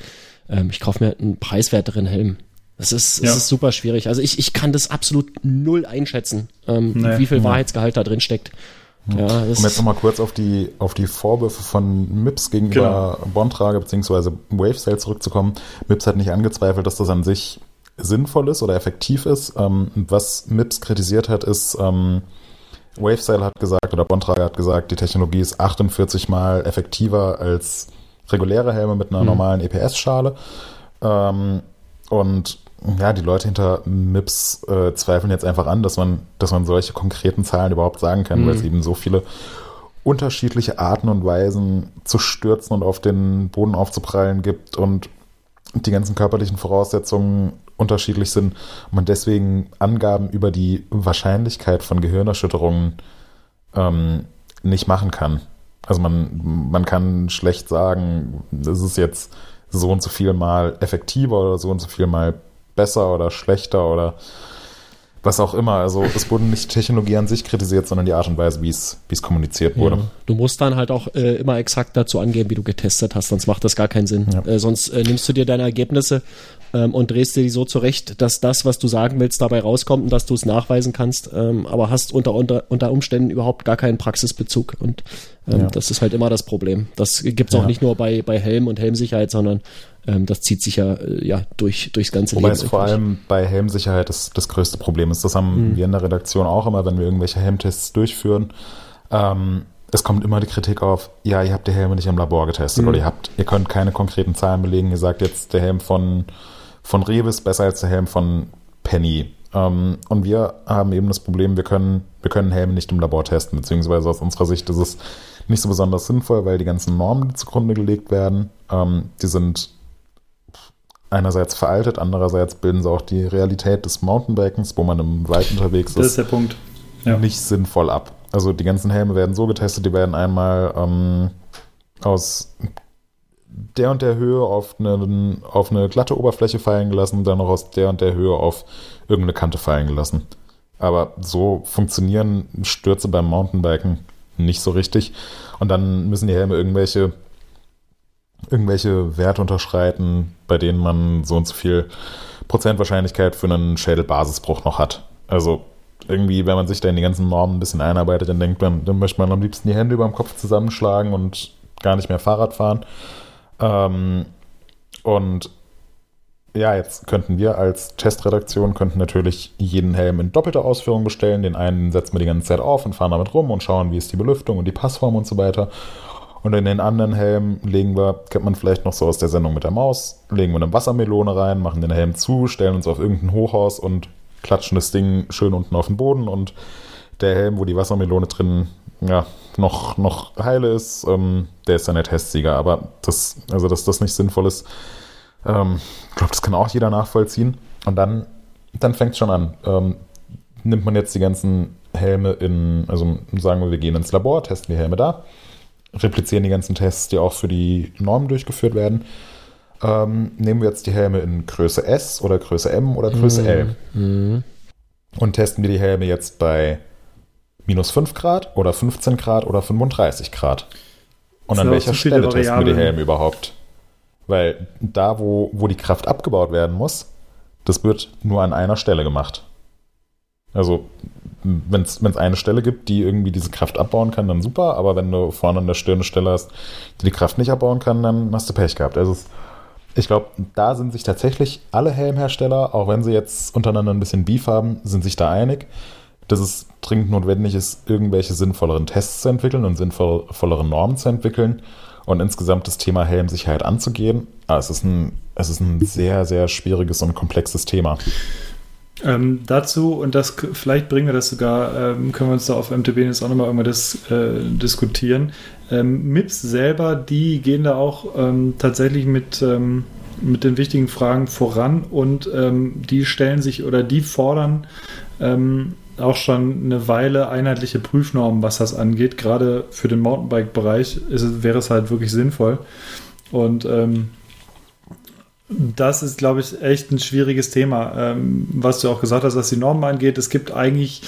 [SPEAKER 6] ähm, ich kaufe mir einen preiswerteren Helm. Das ist, ja. ist super schwierig. Also ich, ich kann das absolut null einschätzen, ähm, nee, wie viel nee. Wahrheitsgehalt da drin steckt.
[SPEAKER 4] Ja, um jetzt nochmal kurz auf die, auf die Vorwürfe von MIPS gegenüber genau. Bontrage bzw. WaveSale zurückzukommen. MIPS hat nicht angezweifelt, dass das an sich sinnvoll ist oder effektiv ist. Ähm, was MIPS kritisiert hat, ist, ähm, WaveSale hat gesagt oder Bontrager hat gesagt, die Technologie ist 48 mal effektiver als reguläre Helme mit einer mhm. normalen EPS-Schale. Ähm, und ja, die Leute hinter MIPS äh, zweifeln jetzt einfach an, dass man, dass man solche konkreten Zahlen überhaupt sagen kann, mhm. weil es eben so viele unterschiedliche Arten und Weisen zu stürzen und auf den Boden aufzuprallen gibt und die ganzen körperlichen Voraussetzungen unterschiedlich sind und man deswegen Angaben über die Wahrscheinlichkeit von Gehirnerschütterungen ähm, nicht machen kann. Also man, man kann schlecht sagen, das ist jetzt so und so viel mal effektiver oder so und so viel mal besser oder schlechter oder was auch immer. Also es wurde nicht die Technologie an sich kritisiert, sondern die Art und Weise, wie es, wie es kommuniziert wurde. Ja.
[SPEAKER 6] Du musst dann halt auch äh, immer exakt dazu angeben, wie du getestet hast, sonst macht das gar keinen Sinn. Ja. Äh, sonst äh, nimmst du dir deine Ergebnisse ähm, und drehst dir die so zurecht, dass das, was du sagen willst, dabei rauskommt und dass du es nachweisen kannst, ähm, aber hast unter, unter, unter Umständen überhaupt gar keinen Praxisbezug. Und ähm, ja. das ist halt immer das Problem. Das gibt es auch nicht nur bei, bei Helm und Helmsicherheit, sondern ähm, das zieht sich ja, äh, ja durch, durchs ganze
[SPEAKER 4] Wobei
[SPEAKER 6] Leben.
[SPEAKER 4] Wobei es vor allem bei Helmsicherheit das, das größte Problem ist. Das haben mhm. wir in der Redaktion auch immer, wenn wir irgendwelche Helmtests durchführen. Ähm, es kommt immer die Kritik auf, ja, ihr habt die Helme nicht im Labor getestet mhm. oder ihr habt, ihr könnt keine konkreten Zahlen belegen. Ihr sagt jetzt, der Helm von, von Rewe ist besser als der Helm von Penny. Ähm, und wir haben eben das Problem, wir können, wir können Helme nicht im Labor testen, beziehungsweise aus unserer Sicht ist es nicht so besonders sinnvoll, weil die ganzen Normen, die zugrunde gelegt werden, ähm, die sind einerseits veraltet, andererseits bilden sie auch die Realität des Mountainbikens, wo man im Wald unterwegs ist.
[SPEAKER 3] Das ist der Punkt.
[SPEAKER 4] Ja. Nicht sinnvoll ab. Also die ganzen Helme werden so getestet, die werden einmal ähm, aus der und der Höhe auf eine, auf eine glatte Oberfläche fallen gelassen, dann noch aus der und der Höhe auf irgendeine Kante fallen gelassen. Aber so funktionieren Stürze beim Mountainbiken nicht so richtig. Und dann müssen die Helme irgendwelche irgendwelche Werte unterschreiten, bei denen man so und so viel Prozentwahrscheinlichkeit für einen Schädelbasisbruch noch hat. Also irgendwie, wenn man sich da in die ganzen Normen ein bisschen einarbeitet, dann denkt man, dann möchte man am liebsten die Hände über dem Kopf zusammenschlagen und gar nicht mehr Fahrrad fahren. Ähm, und ja, jetzt könnten wir als Testredaktion könnten natürlich jeden Helm in doppelter Ausführung bestellen. Den einen setzen wir die ganze Zeit auf und fahren damit rum und schauen, wie ist die Belüftung und die Passform und so weiter. Und in den anderen Helm legen wir, kennt man vielleicht noch so aus der Sendung mit der Maus, legen wir eine Wassermelone rein, machen den Helm zu, stellen uns auf irgendein Hochhaus und klatschen das Ding schön unten auf den Boden und der Helm, wo die Wassermelone drin ja, noch, noch heile ist, ähm, der ist dann der Testsieger. Aber das, also dass das nicht sinnvoll ist, ähm, ich glaube, das kann auch jeder nachvollziehen. Und dann, dann fängt es schon an. Ähm, nimmt man jetzt die ganzen Helme in, also sagen wir, wir gehen ins Labor, testen die Helme da replizieren die ganzen Tests, die auch für die Normen durchgeführt werden. Ähm, nehmen wir jetzt die Helme in Größe S oder Größe M oder Größe mhm. L mhm. und testen wir die Helme jetzt bei minus 5 Grad oder 15 Grad oder 35 Grad. Und an welcher Stelle testen wir die Helme überhaupt? Weil da, wo, wo die Kraft abgebaut werden muss, das wird nur an einer Stelle gemacht. Also wenn es eine Stelle gibt, die irgendwie diese Kraft abbauen kann, dann super, aber wenn du vorne an der Stirn eine Stelle hast, die die Kraft nicht abbauen kann, dann hast du Pech gehabt. Also es, ich glaube, da sind sich tatsächlich alle Helmhersteller, auch wenn sie jetzt untereinander ein bisschen Beef haben, sind sich da einig, dass es dringend notwendig ist, irgendwelche sinnvolleren Tests zu entwickeln und sinnvollere Normen zu entwickeln und insgesamt das Thema Helmsicherheit anzugehen. Aber es ist ein, es ist ein sehr, sehr schwieriges und komplexes Thema.
[SPEAKER 3] Ähm, dazu, und das vielleicht bringen wir das sogar, ähm, können wir uns da auf MTB jetzt auch nochmal irgendwann das, äh, diskutieren. Ähm, MIPS selber, die gehen da auch ähm, tatsächlich mit, ähm, mit den wichtigen Fragen voran und ähm, die stellen sich oder die fordern auch schon eine Weile einheitliche Prüfnormen, was das angeht. Gerade für den Mountainbike-Bereich wäre es halt wirklich sinnvoll. Und das ist, glaube ich, echt ein schwieriges Thema, ähm, was du auch gesagt hast, was die Normen angeht. Es gibt eigentlich,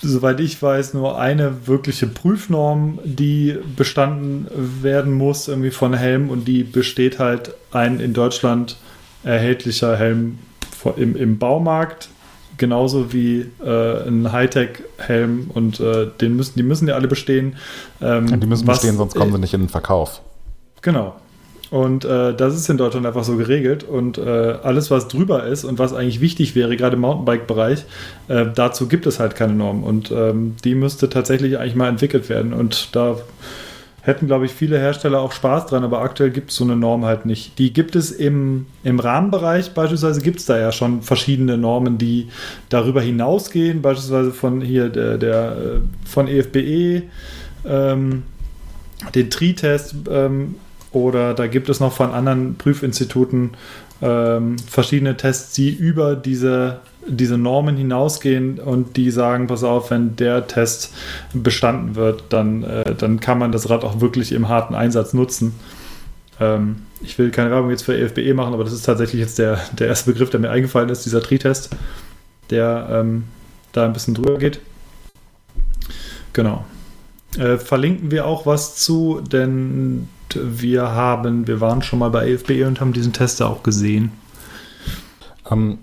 [SPEAKER 3] soweit ich weiß, nur eine wirkliche Prüfnorm, die bestanden werden muss, irgendwie von Helm und die besteht halt ein in Deutschland erhältlicher Helm im, im Baumarkt genauso wie äh, ein Hightech-Helm und äh, den müssen, die müssen ja alle bestehen.
[SPEAKER 4] Ähm, die müssen was, bestehen, sonst kommen sie nicht in den Verkauf.
[SPEAKER 3] Genau. Und äh, das ist in Deutschland einfach so geregelt. Und äh, alles, was drüber ist und was eigentlich wichtig wäre, gerade im Mountainbike-Bereich, äh, dazu gibt es halt keine Norm. Und ähm, die müsste tatsächlich eigentlich mal entwickelt werden. Und da hätten, glaube ich, viele Hersteller auch Spaß dran, aber aktuell gibt es so eine Norm halt nicht. Die gibt es im, im Rahmenbereich, beispielsweise gibt es da ja schon verschiedene Normen, die darüber hinausgehen, beispielsweise von hier der, der äh, von EFBE, ähm, den Tri-Test ähm, oder da gibt es noch von anderen Prüfinstituten ähm, verschiedene Tests, die über diese diese Normen hinausgehen und die sagen, pass auf, wenn der Test bestanden wird, dann, äh, dann kann man das Rad auch wirklich im harten Einsatz nutzen. Ähm, ich will keine Werbung jetzt für EFBE machen, aber das ist tatsächlich jetzt der, der erste Begriff, der mir eingefallen ist, dieser Tri-Test, der ähm, da ein bisschen drüber geht. Genau. Äh, verlinken wir auch was zu, denn wir haben, wir waren schon mal bei EFBE und haben diesen Test auch gesehen.
[SPEAKER 4] Ähm,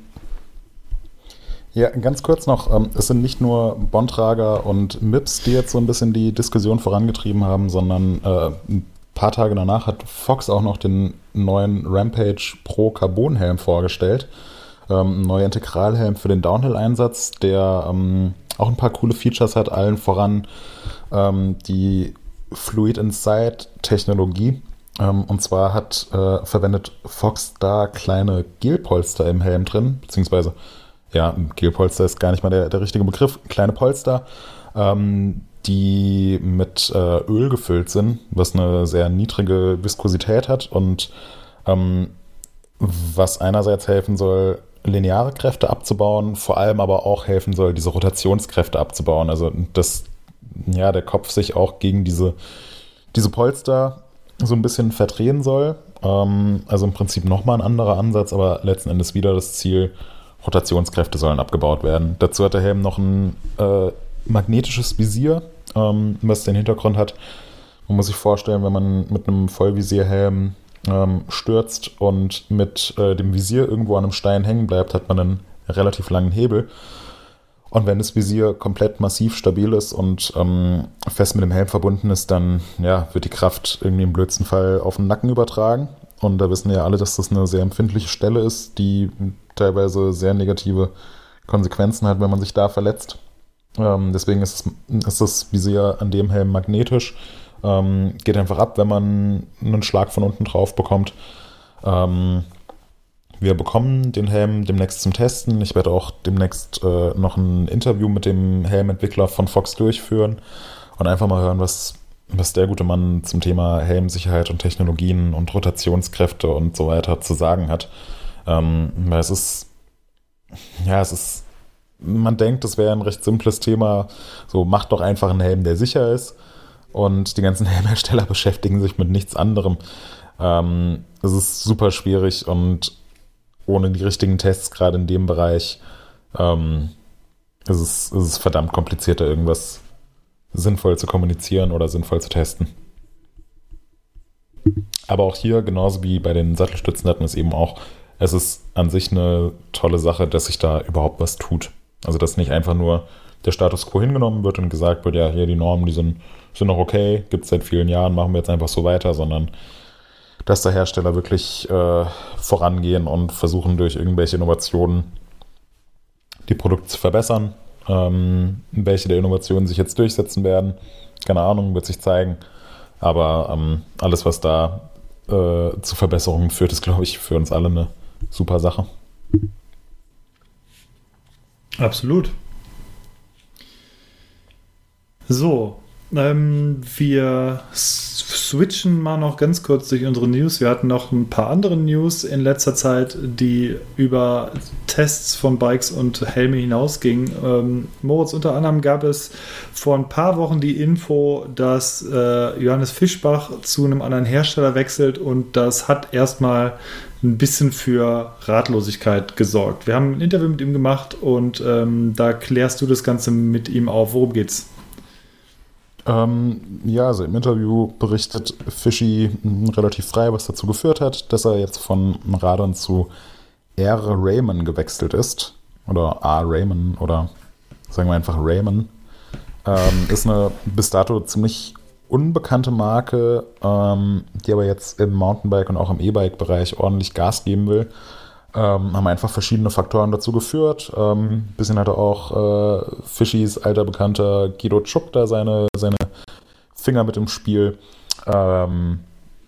[SPEAKER 4] ja, ganz kurz noch, ähm, es sind nicht nur Bontrager und MIPS, die jetzt so ein bisschen die Diskussion vorangetrieben haben, sondern äh, ein paar Tage danach hat Fox auch noch den neuen Rampage Pro Carbon Helm vorgestellt. Ähm, ein neuer Integralhelm für den Downhill-Einsatz, der ähm, auch ein paar coole Features hat, allen voran ähm, die Fluid Inside Technologie. Ähm, und zwar hat äh, verwendet Fox da kleine Gelpolster im Helm drin, beziehungsweise ja, Gelpolster ist gar nicht mal der, der richtige Begriff, kleine Polster, ähm, die mit äh, Öl gefüllt sind, was eine sehr niedrige Viskosität hat und ähm, was einerseits helfen soll, lineare Kräfte abzubauen, vor allem aber auch helfen soll, diese Rotationskräfte abzubauen. Also dass ja, der Kopf sich auch gegen diese, diese Polster so ein bisschen verdrehen soll. Ähm, also im Prinzip nochmal ein anderer Ansatz, aber letzten Endes wieder das Ziel, Rotationskräfte sollen abgebaut werden. Dazu hat der Helm noch ein äh, magnetisches Visier, ähm, was den Hintergrund hat. Man muss sich vorstellen, wenn man mit einem Vollvisierhelm ähm, stürzt und mit äh, dem Visier irgendwo an einem Stein hängen bleibt, hat man einen relativ langen Hebel. Und wenn das Visier komplett massiv stabil ist und ähm, fest mit dem Helm verbunden ist, dann ja, wird die Kraft irgendwie im blödsten Fall auf den Nacken übertragen. Und da wissen ja alle, dass das eine sehr empfindliche Stelle ist, die teilweise sehr negative Konsequenzen hat, wenn man sich da verletzt. Ähm, deswegen ist, ist das Visier an dem Helm magnetisch. Ähm, geht einfach ab, wenn man einen Schlag von unten drauf bekommt. Ähm, wir bekommen den Helm demnächst zum Testen. Ich werde auch demnächst äh, noch ein Interview mit dem Helmentwickler von Fox durchführen und einfach mal hören, was was der gute Mann zum Thema Helmsicherheit und Technologien und Rotationskräfte und so weiter zu sagen hat. Ähm, weil es ist, ja, es ist, man denkt, es wäre ein recht simples Thema. So, macht doch einfach einen Helm, der sicher ist. Und die ganzen <laughs> Helmhersteller beschäftigen sich mit nichts anderem. Ähm, es ist super schwierig und ohne die richtigen Tests, gerade in dem Bereich, ähm, ist es, ist es verdammt komplizierter, irgendwas sinnvoll zu kommunizieren oder sinnvoll zu testen. Aber auch hier, genauso wie bei den Sattelstützen, hatten wir es eben auch, es ist an sich eine tolle Sache, dass sich da überhaupt was tut. Also, dass nicht einfach nur der Status quo hingenommen wird und gesagt wird, ja, hier die Normen, die sind, sind noch okay, gibt es seit vielen Jahren, machen wir jetzt einfach so weiter, sondern dass der Hersteller wirklich äh, vorangehen und versuchen durch irgendwelche Innovationen die Produkte zu verbessern ähm, welche der Innovationen sich jetzt durchsetzen werden, keine Ahnung, wird sich zeigen. Aber ähm, alles, was da äh, zu Verbesserungen führt, ist, glaube ich, für uns alle eine super Sache.
[SPEAKER 3] Absolut. So, ähm, wir switchen mal noch ganz kurz durch unsere News. Wir hatten noch ein paar andere News in letzter Zeit, die über Tests von Bikes und Helme hinausgingen. Ähm, Moritz, unter anderem gab es vor ein paar Wochen die Info, dass äh, Johannes Fischbach zu einem anderen Hersteller wechselt und das hat erstmal ein bisschen für Ratlosigkeit gesorgt. Wir haben ein Interview mit ihm gemacht und ähm, da klärst du das Ganze mit ihm auf. Worum geht's?
[SPEAKER 4] Ähm, ja, also im Interview berichtet Fischi relativ frei, was dazu geführt hat, dass er jetzt von Radon zu R. Raymond gewechselt ist. Oder A. Raymond oder sagen wir einfach Raymond. Ähm, ist eine bis dato ziemlich unbekannte Marke, ähm, die aber jetzt im Mountainbike und auch im E-Bike-Bereich ordentlich Gas geben will. Ähm, haben einfach verschiedene Faktoren dazu geführt. Ähm, bisschen hatte auch äh, Fischis alter Bekannter Guido Tschuck da seine, seine Finger mit im Spiel. Ähm,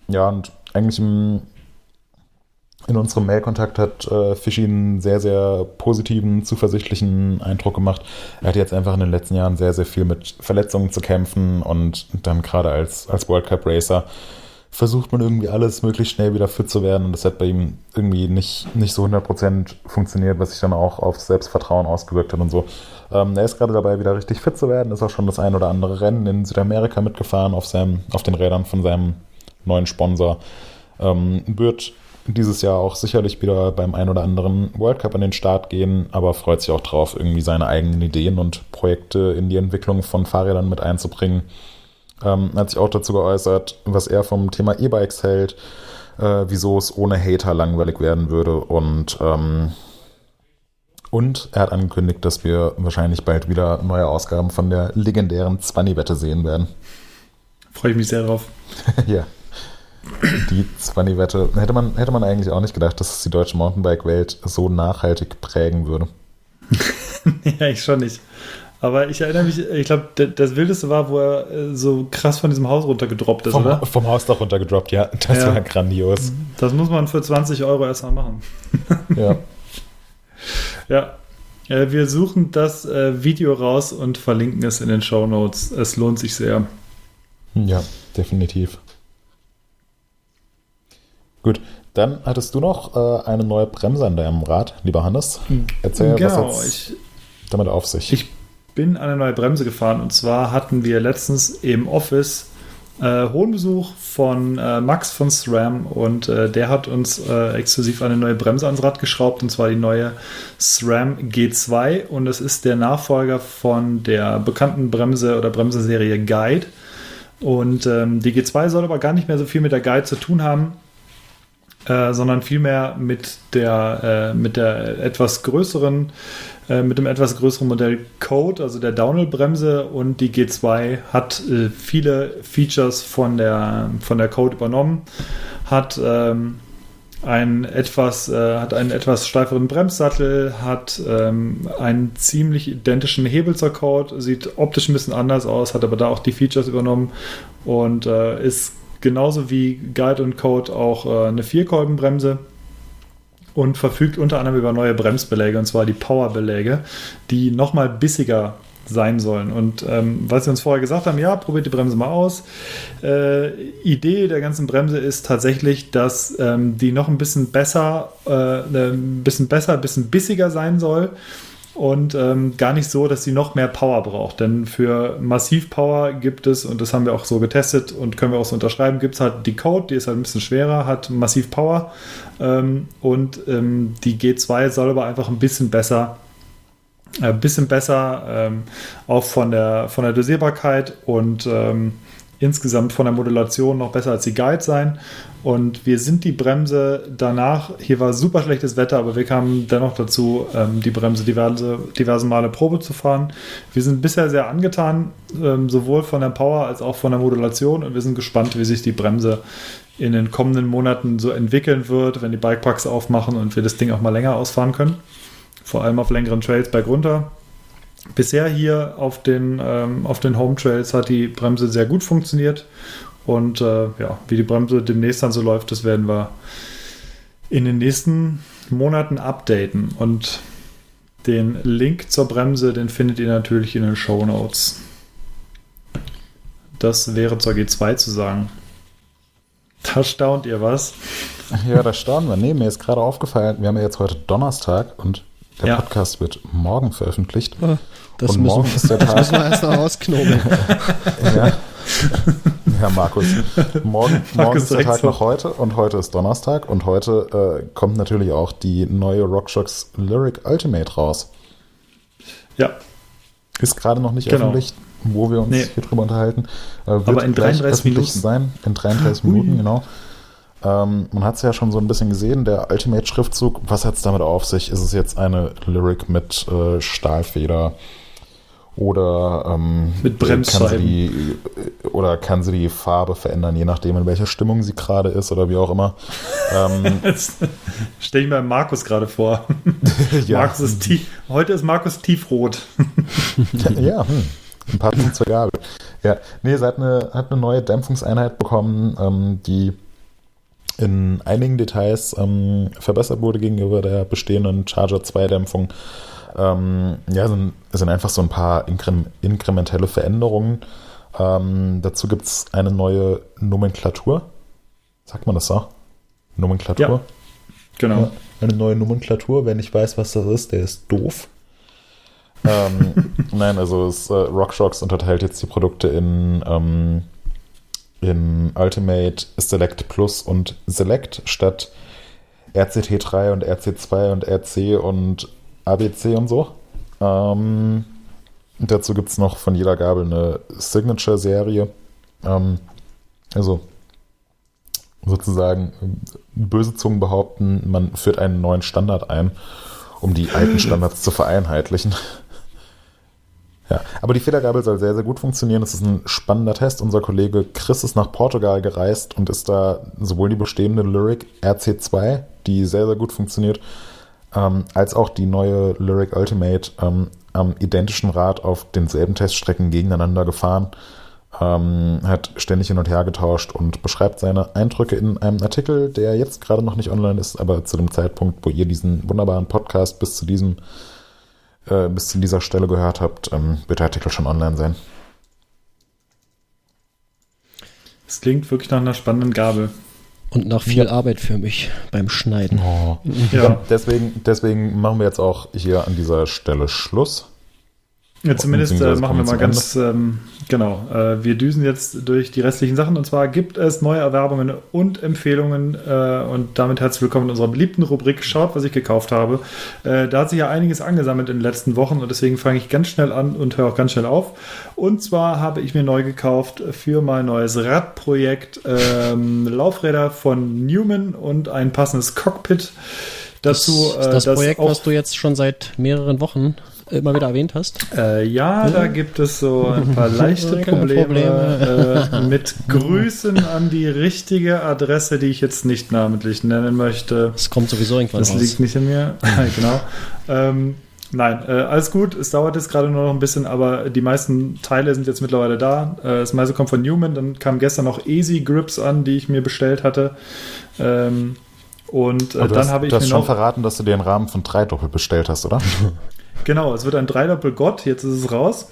[SPEAKER 4] ja, und eigentlich im, in unserem Mailkontakt hat äh, Fischi einen sehr, sehr positiven, zuversichtlichen Eindruck gemacht. Er hat jetzt einfach in den letzten Jahren sehr, sehr viel mit Verletzungen zu kämpfen und dann gerade als, als World Cup Racer versucht man irgendwie alles möglichst schnell wieder fit zu werden und das hat bei ihm irgendwie nicht, nicht so 100% funktioniert, was sich dann auch auf Selbstvertrauen ausgewirkt hat und so. Ähm, er ist gerade dabei, wieder richtig fit zu werden, ist auch schon das ein oder andere Rennen in Südamerika mitgefahren auf, seinem, auf den Rädern von seinem neuen Sponsor. Ähm, wird dieses Jahr auch sicherlich wieder beim ein oder anderen World Cup an den Start gehen, aber freut sich auch drauf, irgendwie seine eigenen Ideen und Projekte in die Entwicklung von Fahrrädern mit einzubringen ähm, hat sich auch dazu geäußert, was er vom Thema E-Bikes hält, äh, wieso es ohne Hater langweilig werden würde und ähm, und er hat angekündigt, dass wir wahrscheinlich bald wieder neue Ausgaben von der legendären Zwanni-Wette sehen werden.
[SPEAKER 3] Freue ich mich sehr drauf. <laughs>
[SPEAKER 4] ja. Die Zwanni-Wette. Hätte man, hätte man eigentlich auch nicht gedacht, dass es die deutsche Mountainbike-Welt so nachhaltig prägen würde. <laughs>
[SPEAKER 3] ja, ich schon nicht. Aber ich erinnere mich, ich glaube, das Wildeste war, wo er äh, so krass von diesem Haus runtergedroppt ist,
[SPEAKER 4] vom,
[SPEAKER 3] oder?
[SPEAKER 4] Vom Haus doch runtergedroppt, ja. <laughs> Das
[SPEAKER 3] Ja.
[SPEAKER 4] war grandios.
[SPEAKER 3] Das muss man für 20 Euro erstmal machen. <laughs>
[SPEAKER 4] Ja.
[SPEAKER 3] Ja. Äh, Wir suchen das äh, Video raus und verlinken es in den Show Notes. Es lohnt sich sehr.
[SPEAKER 4] Ja, definitiv. Gut, dann hattest du noch äh, eine neue Bremse an deinem Rad, lieber Hannes. Erzähl,
[SPEAKER 3] genau,
[SPEAKER 4] was
[SPEAKER 3] ich,
[SPEAKER 4] hat's damit auf sich?
[SPEAKER 3] ich bin eine neue Bremse gefahren. Und zwar hatten wir letztens im Office äh, hohen Besuch von äh, Max von SRAM. Und äh, der hat uns äh, exklusiv eine neue Bremse ans Rad geschraubt. Und zwar die neue SRAM G2 und es ist der Nachfolger von der bekannten Bremse oder Bremseserie Guide. Und ähm, die G2 soll aber gar nicht mehr so viel mit der Guide zu tun haben, äh, sondern vielmehr mit der, äh, mit der etwas größeren, äh, mit dem etwas größeren Modell Code, also der Downhill-Bremse und die G2 hat äh, viele Features von der, von der Code übernommen, hat ähm, einen etwas, äh, hat einen etwas steiferen Bremssattel, hat ähm, einen ziemlich identischen Hebel zur Code, sieht optisch ein bisschen anders aus, hat aber da auch die Features übernommen. Und äh, ist genauso wie Guide und Code auch äh, eine Vierkolbenbremse und verfügt unter anderem über neue Bremsbeläge und zwar die Powerbeläge, die nochmal bissiger sein sollen. Und ähm, was sie uns vorher gesagt haben, ja, probiert die Bremse mal aus. Äh, Idee der ganzen Bremse ist tatsächlich, dass ähm, die noch ein bisschen besser, äh, ein bisschen besser, ein bisschen bissiger sein soll und ähm, gar nicht so, dass sie noch mehr Power braucht. Denn für Massivpower gibt es, und das haben wir auch so getestet und können wir auch so unterschreiben, gibt es halt die Code, die ist halt ein bisschen schwerer, hat massiv Power ähm, und ähm, die G2 soll aber einfach ein bisschen besser ein bisschen besser, ähm, auch von der, von der Dosierbarkeit und ähm, insgesamt von der Modulation noch besser als die Guide sein. Und wir sind die Bremse danach, hier war super schlechtes Wetter, aber wir kamen dennoch dazu, ähm, die Bremse diverse, diverse Male Probe zu fahren. Wir sind bisher sehr angetan, ähm, sowohl von der Power als auch von der Modulation und wir sind gespannt, wie sich die Bremse in den kommenden Monaten so entwickeln wird, wenn die Bikeparks aufmachen und wir das Ding auch mal länger ausfahren können vor allem auf längeren Trails bergunter. Bisher hier auf den, ähm, auf den Home Trails hat die Bremse sehr gut funktioniert. Und äh, ja, wie die Bremse demnächst dann so läuft, das werden wir in den nächsten Monaten updaten. Und den Link zur Bremse, den findet ihr natürlich in den Show Notes. Das wäre zur G2 zu sagen. Da staunt ihr was.
[SPEAKER 4] Ja, da staunen wir. Nee, mir ist gerade aufgefallen, wir haben ja jetzt heute Donnerstag und der
[SPEAKER 3] Ja.
[SPEAKER 4] Podcast wird morgen veröffentlicht.
[SPEAKER 6] Das
[SPEAKER 4] und
[SPEAKER 6] müssen,
[SPEAKER 4] morgen ist der <laughs>
[SPEAKER 6] das
[SPEAKER 4] Tag.
[SPEAKER 6] müssen wir erst noch rausknobeln. <laughs>
[SPEAKER 4] ja, Ja, Markus. Morgen, morgen ist der Tag
[SPEAKER 3] so.
[SPEAKER 4] nach heute und heute ist Donnerstag und heute äh, kommt natürlich auch die neue RockShox Lyric Ultimate raus.
[SPEAKER 3] Ja,
[SPEAKER 4] Ist gerade noch nicht
[SPEAKER 3] Genau.
[SPEAKER 4] öffentlich, wo wir uns
[SPEAKER 3] Nee.
[SPEAKER 4] hier drüber unterhalten. Äh, wird
[SPEAKER 3] Aber in
[SPEAKER 4] gleich
[SPEAKER 3] 33
[SPEAKER 4] öffentlich
[SPEAKER 3] Minuten.
[SPEAKER 4] sein. In 33 Minuten, genau. Ähm, man hat es ja schon so ein bisschen gesehen, der Ultimate-Schriftzug. Was hat es damit auf sich? Ist es jetzt eine Lyric mit äh, Stahlfeder? Oder ähm,
[SPEAKER 3] Mit
[SPEAKER 4] kann sie
[SPEAKER 3] Bremsscheiben.
[SPEAKER 4] die oder kann sie die Farbe verändern, je nachdem in welcher Stimmung sie gerade ist oder wie auch immer. ähm, <laughs>
[SPEAKER 3] jetzt stelle ich mir Markus gerade vor. <laughs>
[SPEAKER 4] ja,
[SPEAKER 3] Markus ist tief, heute ist Markus tiefrot. <laughs>
[SPEAKER 4] ja, hm. ein paar Punkte zur Gabel. Ja, nee, sie hat eine, hat eine neue Dämpfungseinheit bekommen, ähm, die in einigen Details ähm, verbessert wurde gegenüber der bestehenden Charger 2 Dämpfung. Ähm, ja, sind, sind einfach so ein paar inkre inkrementelle Veränderungen. Ähm, dazu gibt es eine neue Nomenklatur. Sagt man das so? Nomenklatur?
[SPEAKER 3] Ja. Genau.
[SPEAKER 4] Ja, eine neue Nomenklatur. Wer nicht weiß, was das ist, der ist doof. ähm, <laughs> nein, also es, äh, RockShox unterteilt jetzt die Produkte in, in Ultimate, Select Plus und Select statt RCT3 und RC2 und RC und ABC und so. Ähm, dazu gibt es noch von jeder Gabel eine Signature-Serie. Ähm, also sozusagen böse Zungen behaupten, man führt einen neuen Standard ein, um die alten Standards zu vereinheitlichen. Ja, aber die Federgabel soll sehr, sehr gut funktionieren. Es ist ein spannender Test. Unser Kollege Chris ist nach Portugal gereist und ist da sowohl die bestehende Lyric RC2, die sehr, sehr gut funktioniert, ähm, als auch die neue Lyric Ultimate ähm, am identischen Rad auf denselben Teststrecken gegeneinander gefahren ähm, hat ständig hin und her getauscht und beschreibt seine Eindrücke in einem Artikel, der jetzt gerade noch nicht online ist, aber zu dem Zeitpunkt, wo ihr diesen wunderbaren Podcast bis zu diesem äh, bis zu dieser Stelle gehört habt, ähm, wird der Artikel schon online sein.
[SPEAKER 3] Es klingt wirklich nach einer spannenden Gabel.
[SPEAKER 6] Und nach viel Arbeit für mich beim Schneiden.
[SPEAKER 4] Oh.
[SPEAKER 3] Ja.
[SPEAKER 4] Deswegen, deswegen machen wir jetzt auch hier an dieser Stelle Schluss.
[SPEAKER 3] Ja, zumindest äh, machen wir mal ganz, ähm, genau, äh, wir düsen jetzt durch die restlichen Sachen und zwar gibt es neue Erwerbungen und Empfehlungen äh, und damit herzlich willkommen in unserer beliebten Rubrik Schaut, was ich gekauft habe. Äh, da hat sich ja einiges angesammelt in den letzten Wochen und deswegen fange ich ganz schnell an und höre auch ganz schnell auf. Und zwar habe ich mir neu gekauft für mein neues Radprojekt ähm, Laufräder von Newman und ein passendes Cockpit. Dazu,
[SPEAKER 6] das, das
[SPEAKER 3] äh,
[SPEAKER 6] Projekt,
[SPEAKER 3] auch-
[SPEAKER 6] was du jetzt schon seit mehreren Wochen immer wieder erwähnt hast.
[SPEAKER 3] Äh, ja, da gibt es so ein paar <laughs> leichte
[SPEAKER 6] Keine
[SPEAKER 3] Probleme, Äh, mit <laughs> Grüßen an die richtige Adresse, die ich jetzt nicht namentlich nennen möchte.
[SPEAKER 6] Es kommt sowieso irgendwann
[SPEAKER 3] Das
[SPEAKER 6] raus.
[SPEAKER 3] liegt nicht in mir. <laughs> genau. Ähm, nein, äh, alles gut. Es dauert jetzt gerade nur noch ein bisschen, aber die meisten Teile sind jetzt mittlerweile da. Äh, das meiste kommt von Newman. Dann kam gestern noch Easy Grips an, die ich mir bestellt hatte. Ähm, und äh, dann
[SPEAKER 4] hast,
[SPEAKER 3] habe ich
[SPEAKER 4] du hast
[SPEAKER 3] mir
[SPEAKER 4] schon
[SPEAKER 3] noch
[SPEAKER 4] verraten, dass du dir einen Rahmen von drei Doppel bestellt hast, oder?
[SPEAKER 3] Genau, es wird ein Dreidoppel Gott, jetzt ist es raus,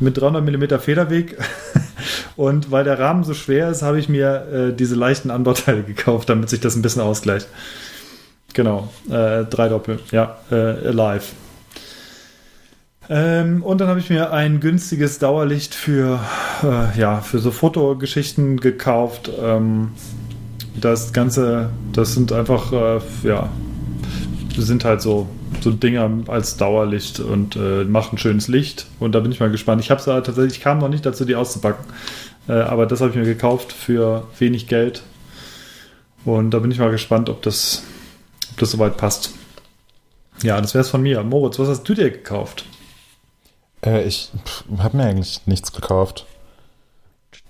[SPEAKER 3] mit 300 mm Federweg. <laughs> Und weil der Rahmen so schwer ist, habe ich mir äh, diese leichten Anbauteile gekauft, damit sich das ein bisschen ausgleicht. Genau, äh, Dreidoppel, ja, äh, live. Ähm, und dann habe ich mir ein günstiges Dauerlicht für, äh, ja, für so Fotogeschichten gekauft. Ähm, das Ganze, das sind einfach, äh, ja, sind halt so, so Dinger als Dauerlicht und äh, machen schönes Licht. Und da bin ich mal gespannt. Ich habe es tatsächlich, ich kam noch nicht dazu, die auszupacken. Äh, aber das habe ich mir gekauft für wenig Geld. Und da bin ich mal gespannt, ob das, ob das soweit passt. Ja, das wäre es von mir. Moritz, was hast du dir gekauft?
[SPEAKER 4] Äh, ich habe mir eigentlich nichts gekauft.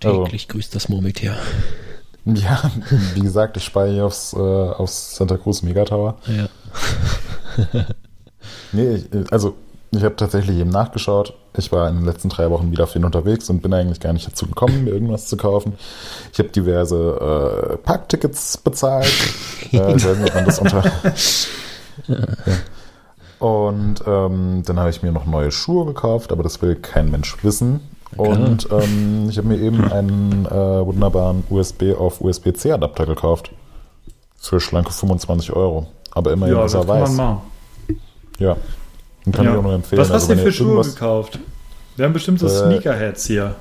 [SPEAKER 4] Also-
[SPEAKER 6] Täglich grüßt das Murmeltier.
[SPEAKER 4] Ja, wie gesagt, ich spare hier aufs, äh, aufs Santa Cruz Megatower.
[SPEAKER 6] Ja. <laughs>
[SPEAKER 4] Nee, ich, also ich habe tatsächlich eben nachgeschaut. Ich war in den letzten drei Wochen wieder viel unterwegs und bin eigentlich gar nicht dazu gekommen, mir irgendwas zu kaufen. Ich habe diverse äh, Parktickets bezahlt. <laughs> äh, ich weiß nicht, ob man das unter... <laughs> Und ähm, dann habe ich mir noch neue Schuhe gekauft, aber das will kein Mensch wissen. Und ähm, ich habe mir eben einen äh, wunderbaren USB auf USB-C Adapter gekauft. Für schlanke 25 Euro. Aber immerhin
[SPEAKER 3] ja, das
[SPEAKER 4] er
[SPEAKER 3] kann
[SPEAKER 4] weiß. Ja. Den kann
[SPEAKER 3] Ja.
[SPEAKER 4] ich auch nur empfehlen.
[SPEAKER 3] Was hast
[SPEAKER 4] Also,
[SPEAKER 3] du für Schuhe gekauft? Wir haben bestimmt so
[SPEAKER 4] Äh,
[SPEAKER 3] Sneakerheads hier.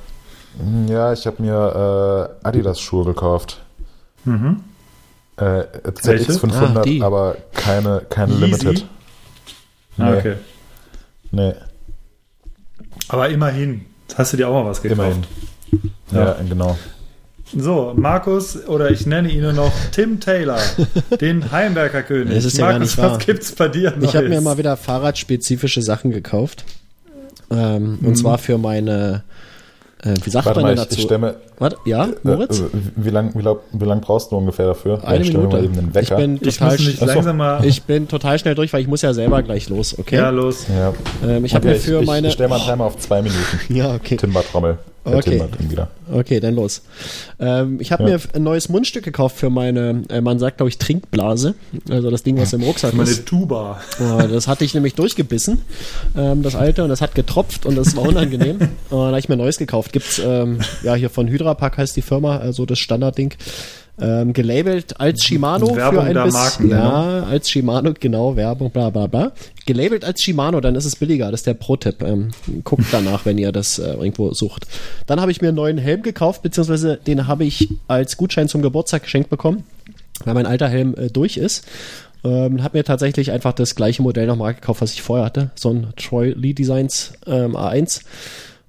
[SPEAKER 4] Ja, ich habe mir äh, Adidas-Schuhe gekauft.
[SPEAKER 3] Mhm.
[SPEAKER 4] Äh,
[SPEAKER 3] Welche?
[SPEAKER 4] ZX500,
[SPEAKER 6] Ah,
[SPEAKER 4] aber keine, keine? Limited.
[SPEAKER 3] Ah,
[SPEAKER 4] Nee.
[SPEAKER 3] okay.
[SPEAKER 4] Nee,
[SPEAKER 3] Aber immerhin. Hast du dir auch mal was gekauft?
[SPEAKER 4] immerhin.
[SPEAKER 3] Ja.
[SPEAKER 4] Ja, genau.
[SPEAKER 3] So, Markus, oder ich nenne ihn nur noch Tim Taylor, den Heimwerkerkönig.
[SPEAKER 6] Das ist ja
[SPEAKER 3] Markus, was gibt's bei dir
[SPEAKER 6] Ich habe mir
[SPEAKER 3] Neues?
[SPEAKER 6] mal wieder fahrradspezifische Sachen gekauft. Ähm, Und zwar für meine, äh, wie sagt
[SPEAKER 4] Warte
[SPEAKER 6] man
[SPEAKER 4] mal,
[SPEAKER 6] denn
[SPEAKER 4] ich, ich
[SPEAKER 6] dazu?
[SPEAKER 4] stelle mir.
[SPEAKER 6] Warte, ja, Moritz?
[SPEAKER 4] Äh, äh, wie lang, wie, lang, wie lang brauchst du ungefähr dafür?
[SPEAKER 6] Eine
[SPEAKER 4] ich
[SPEAKER 6] Minute.
[SPEAKER 4] mal eben einen
[SPEAKER 6] Ich
[SPEAKER 4] Wecker.
[SPEAKER 6] bin,
[SPEAKER 3] Ich
[SPEAKER 6] total,
[SPEAKER 3] muss mich
[SPEAKER 6] sch-
[SPEAKER 4] Achso.
[SPEAKER 3] langsam mal...
[SPEAKER 6] ich bin total schnell durch, weil ich muss ja selber gleich los, okay?
[SPEAKER 3] ja, los.
[SPEAKER 4] ja.
[SPEAKER 6] ähm, ich habe
[SPEAKER 4] Okay,
[SPEAKER 6] mir für
[SPEAKER 4] ich,
[SPEAKER 6] meine...
[SPEAKER 4] Ich stelle mal einen Timer auf zwei Minuten. <laughs>
[SPEAKER 6] ja, okay.
[SPEAKER 4] Timber-Trommel.
[SPEAKER 6] Okay.
[SPEAKER 4] Dann wieder.
[SPEAKER 6] Okay, dann los. Ähm, ich habe
[SPEAKER 4] Ja.
[SPEAKER 6] mir ein neues Mundstück gekauft für meine, äh, man sagt glaube ich Trinkblase, also das Ding, was im Rucksack
[SPEAKER 3] Meine
[SPEAKER 6] ist.
[SPEAKER 3] Tuba.
[SPEAKER 6] Äh, das hatte ich nämlich durchgebissen, ähm, das alte, und das hat getropft und das war unangenehm. <laughs> und da habe ich mir ein neues gekauft. Gibt's ähm, ja hier von Hydrapack heißt die Firma, also das Standardding. Ähm, gelabelt als Shimano
[SPEAKER 3] Werbung
[SPEAKER 6] für ein bisschen,
[SPEAKER 3] Marken,
[SPEAKER 6] ja, als Shimano, genau, Werbung, bla bla bla. Gelabelt als Shimano, dann ist es billiger, das ist der Pro-Tipp. Ähm, guckt <laughs> danach, wenn ihr das äh, irgendwo sucht. Dann habe ich mir einen neuen Helm gekauft, beziehungsweise den habe ich als Gutschein zum Geburtstag geschenkt bekommen, weil mein alter Helm äh, durch ist. Ähm, habe mir tatsächlich einfach das gleiche Modell nochmal gekauft, was ich vorher hatte. So ein Troy Lee Designs ähm, A1.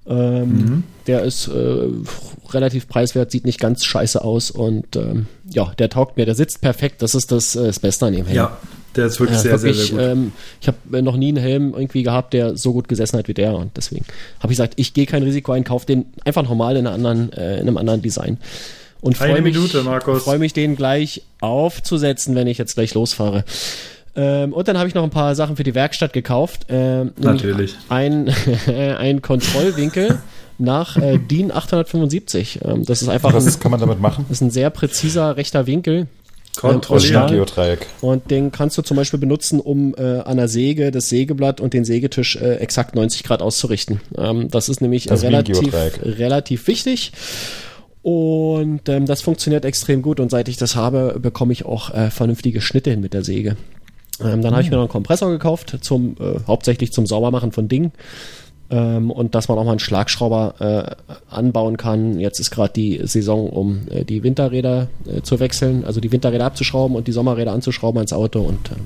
[SPEAKER 6] Ähm, Der ist äh, relativ preiswert, sieht nicht ganz scheiße aus und ähm, ja, der taugt mir, der sitzt perfekt. Das ist das, äh, das Beste an dem Helm.
[SPEAKER 3] Ja, der ist wirklich
[SPEAKER 6] Ja,
[SPEAKER 3] sehr,
[SPEAKER 6] wirklich,
[SPEAKER 3] sehr, sehr gut.
[SPEAKER 6] Ähm, ich habe noch nie einen Helm irgendwie gehabt, der so gut gesessen hat wie der und deswegen habe ich gesagt, ich gehe kein Risiko ein, kauf den einfach normal in, anderen, äh, in einem anderen Design. Und
[SPEAKER 3] Eine
[SPEAKER 6] freue mich,
[SPEAKER 3] Minute, Markus.
[SPEAKER 6] freue mich, den gleich aufzusetzen, wenn ich jetzt gleich losfahre. Ähm, und dann habe ich noch ein paar Sachen für die Werkstatt gekauft. Ähm,
[SPEAKER 3] Natürlich.
[SPEAKER 6] Ein, <laughs> ein Kontrollwinkel nach äh, DIN 875. Ähm, das ist einfach
[SPEAKER 4] Was
[SPEAKER 6] ein,
[SPEAKER 4] kann man damit machen?
[SPEAKER 6] das ist ein sehr präziser rechter Winkel.
[SPEAKER 3] Kontrollieren.
[SPEAKER 6] Stahl.
[SPEAKER 4] Geodreieck.
[SPEAKER 6] Und den kannst du zum Beispiel benutzen, um äh, an der Säge das Sägeblatt und den Sägetisch äh, exakt 90 Grad auszurichten. Ähm, das ist nämlich
[SPEAKER 4] Das
[SPEAKER 6] relativ, relativ wichtig. Und ähm, das funktioniert extrem gut. Und seit ich das habe, bekomme ich auch äh, vernünftige Schnitte hin mit der Säge. Ähm, dann habe ich mir noch einen Kompressor gekauft, zum, äh, hauptsächlich zum Saubermachen von Dingen. Ähm, und dass man auch mal einen Schlagschrauber äh, anbauen kann. Jetzt ist gerade die Saison, um äh, die Winterräder äh, zu wechseln, also die Winterräder abzuschrauben und die Sommerräder anzuschrauben ans Auto. Und ähm,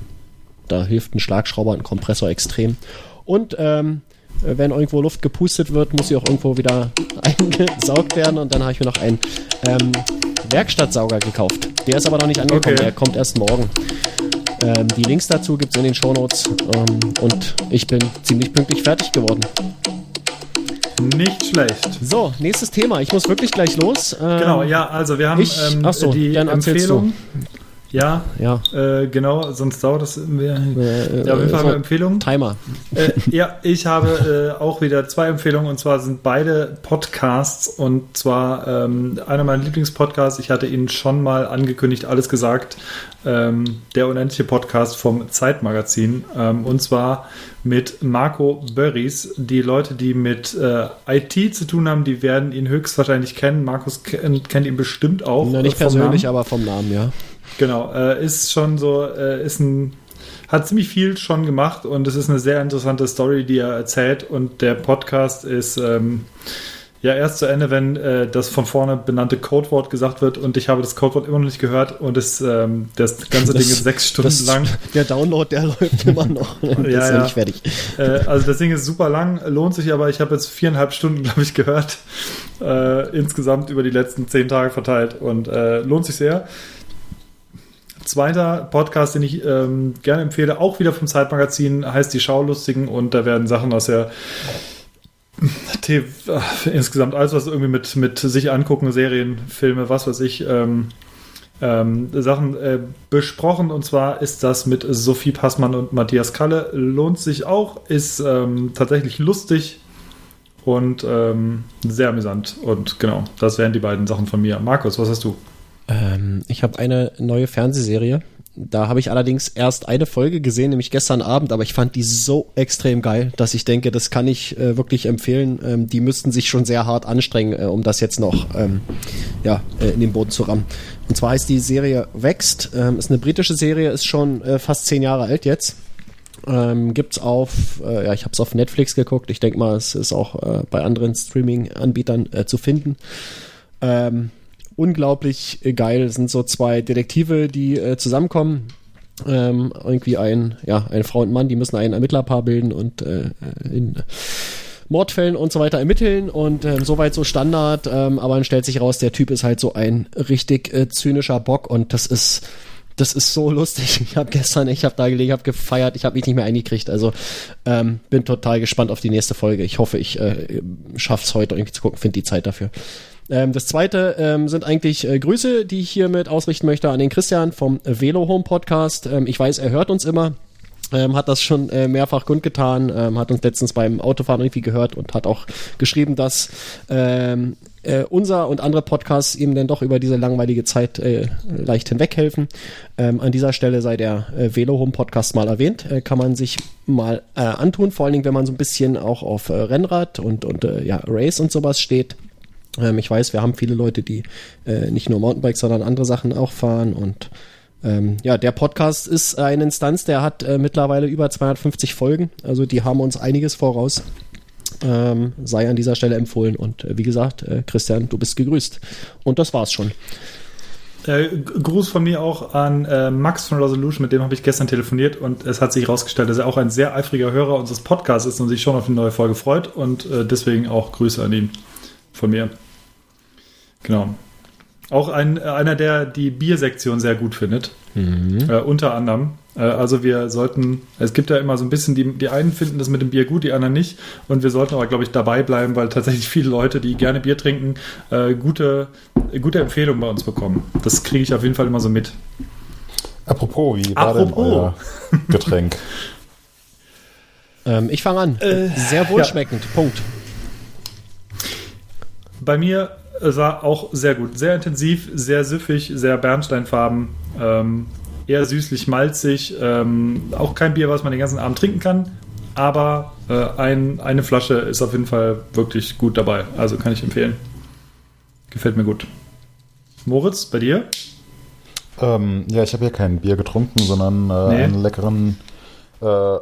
[SPEAKER 6] da hilft ein Schlagschrauber, ein Kompressor extrem. Und ähm, äh, wenn irgendwo Luft gepustet wird, muss sie auch irgendwo wieder <laughs> eingesaugt werden. Und dann habe ich mir noch einen ähm, Werkstattsauger gekauft. Der ist aber noch nicht angekommen,
[SPEAKER 3] Okay.
[SPEAKER 6] der kommt erst morgen. Ähm, die Links dazu gibt es in den Shownotes. Ähm, und ich bin ziemlich pünktlich fertig geworden.
[SPEAKER 3] Nicht schlecht.
[SPEAKER 6] So, nächstes Thema. Ich muss wirklich gleich los. Ähm,
[SPEAKER 3] Genau, ja, also wir haben
[SPEAKER 6] ich-
[SPEAKER 3] ähm,
[SPEAKER 6] so,
[SPEAKER 3] die Empfehlung. Ja,
[SPEAKER 6] Ja.
[SPEAKER 3] äh, genau, sonst dauert das. Wir,
[SPEAKER 6] Äh,
[SPEAKER 3] ja, auf jeden Fall
[SPEAKER 6] so,
[SPEAKER 3] eine Empfehlung.
[SPEAKER 6] Timer.
[SPEAKER 3] äh, ja, ich habe äh, auch wieder zwei Empfehlungen und zwar sind beide Podcasts und zwar ähm, einer meiner Lieblingspodcasts. Ich hatte Ihnen schon mal angekündigt, alles gesagt. Ähm, der unendliche Podcast vom Zeitmagazin ähm, und zwar mit Marco Börries. Die Leute, die mit äh, IT zu tun haben, die werden ihn höchstwahrscheinlich kennen. Markus kennt, kennt ihn bestimmt auch.
[SPEAKER 6] Na, nicht
[SPEAKER 3] äh,
[SPEAKER 6] persönlich,
[SPEAKER 3] Namen.
[SPEAKER 6] aber vom Namen, ja.
[SPEAKER 3] Genau, äh, ist schon so, äh, ist ein, hat ziemlich viel schon gemacht und es ist eine sehr interessante Story, die er erzählt und der Podcast ist ähm, ja erst zu Ende, wenn äh, das von vorne benannte Codewort gesagt wird und ich habe das Codewort immer noch nicht gehört und es, ähm, das ganze Ding ist sechs Stunden
[SPEAKER 6] das,
[SPEAKER 3] lang.
[SPEAKER 6] Der Download, der läuft immer noch. <laughs> Das ist
[SPEAKER 3] Ja,
[SPEAKER 6] ja
[SPEAKER 3] ja.
[SPEAKER 6] nicht fertig.
[SPEAKER 3] Äh, also das Ding ist super lang, lohnt sich aber, ich habe jetzt viereinhalb Stunden, glaube ich, gehört. Äh, insgesamt über die letzten zehn Tage verteilt und äh, lohnt sich sehr. Zweiter Podcast, den ich ähm, gerne empfehle, auch wieder vom Zeitmagazin, heißt Die Schaulustigen und da werden Sachen aus der TV, äh, insgesamt alles, was irgendwie mit, mit sich angucken, Serien, Filme, was weiß ich, ähm, ähm, Sachen äh, besprochen. Und zwar ist das mit Sophie Passmann und Matthias Kalle. Lohnt sich auch, ist ähm, tatsächlich lustig und ähm, sehr amüsant. Und genau, das wären die beiden Sachen von mir. Markus, was hast du?
[SPEAKER 6] Ähm, ich habe eine neue Fernsehserie. Da habe ich allerdings erst eine Folge gesehen, nämlich gestern Abend, aber ich fand die so extrem geil, dass ich denke, das kann ich äh, wirklich empfehlen. Ähm, die müssten sich schon sehr hart anstrengen, äh, um das jetzt noch ähm, ja, äh, in den Boden zu rammen. Und zwar heißt die Serie Wächst, ähm, ist eine britische Serie, ist schon äh, fast zehn Jahre alt jetzt. Ähm, gibt's auf, äh, ja, ich habe es auf Netflix geguckt. Ich denke mal, es ist auch äh, bei anderen Streaming-Anbietern zu finden. Ähm, unglaublich geil. Es sind so zwei Detektive, die äh, zusammenkommen. Ähm, irgendwie ein, ja, eine Frau und Mann, die müssen ein Ermittlerpaar bilden und äh, in Mordfällen und so weiter ermitteln und ähm, soweit so Standard, ähm, aber dann stellt sich raus, der Typ ist halt so ein richtig äh, zynischer Bock und das ist das ist so lustig. <laughs> Ich habe gestern, ich habe da gelegen, habe gefeiert, ich habe mich nicht mehr eingekriegt. Also ähm, bin total gespannt auf die nächste Folge. Ich hoffe, ich äh, schaff's heute irgendwie zu gucken, finde die Zeit dafür. Ähm, das zweite ähm, sind eigentlich äh, Grüße, die ich hiermit ausrichten möchte an den Christian vom Velo Home Podcast. Ähm, ich weiß, er hört uns immer. Ähm, hat das schon äh, mehrfach kundgetan, ähm, hat uns letztens beim Autofahren irgendwie gehört und hat auch geschrieben, dass ähm, äh, unser und andere Podcasts ihm dann doch über diese langweilige Zeit äh, leicht hinweghelfen. Ähm, an dieser Stelle sei der äh, Velo Home Podcast mal erwähnt, äh, kann man sich mal äh, antun, vor allen Dingen, wenn man so ein bisschen auch auf äh, Rennrad und, und äh, ja, Race und sowas steht. Ähm, ich weiß, wir haben viele Leute, die äh, nicht nur Mountainbikes, sondern andere Sachen auch fahren und ähm, ja, der Podcast ist eine Instanz, der hat äh, mittlerweile über 250 Folgen, also die haben uns einiges voraus. Ähm, sei an dieser Stelle empfohlen und äh, wie gesagt, äh, Christian, du bist gegrüßt. Und das war's schon.
[SPEAKER 3] Äh, Gruß von mir auch an äh, Max von Resolution, mit dem habe ich gestern telefoniert und es hat sich herausgestellt, dass er auch ein sehr eifriger Hörer unseres Podcasts ist und sich schon auf eine neue Folge freut und äh, deswegen auch Grüße an ihn von mir. Genau. Auch ein, einer, der die Biersektion sehr gut findet.
[SPEAKER 6] Mhm.
[SPEAKER 3] Äh, unter anderem. Äh, also wir sollten, es gibt ja immer so ein bisschen, die, die einen finden das mit dem Bier gut, die anderen nicht. Und wir sollten aber, glaube ich, dabei bleiben, weil tatsächlich <laughs> viele Leute, die gerne Bier trinken, äh, gute, gute Empfehlungen bei uns bekommen. Das kriege ich auf jeden Fall immer so mit.
[SPEAKER 4] Apropos, wie war
[SPEAKER 3] Apropos.
[SPEAKER 4] denn euer Getränk? <laughs>
[SPEAKER 6] Ähm, ich fange an.
[SPEAKER 3] Äh,
[SPEAKER 6] Sehr wohlschmeckend. Punkt.
[SPEAKER 3] Bei mir äh, war auch sehr gut. Sehr intensiv, sehr süffig, sehr bernsteinfarben. Ähm, eher süßlich, malzig. Ähm, auch kein Bier, was man den ganzen Abend trinken kann. Aber äh, ein, eine Flasche ist auf jeden Fall wirklich gut dabei. Also kann ich empfehlen. Gefällt mir gut. Moritz, bei dir?
[SPEAKER 4] ähm, ja, ich habe hier kein Bier getrunken, sondern äh,
[SPEAKER 3] Nee.
[SPEAKER 4] einen leckeren äh,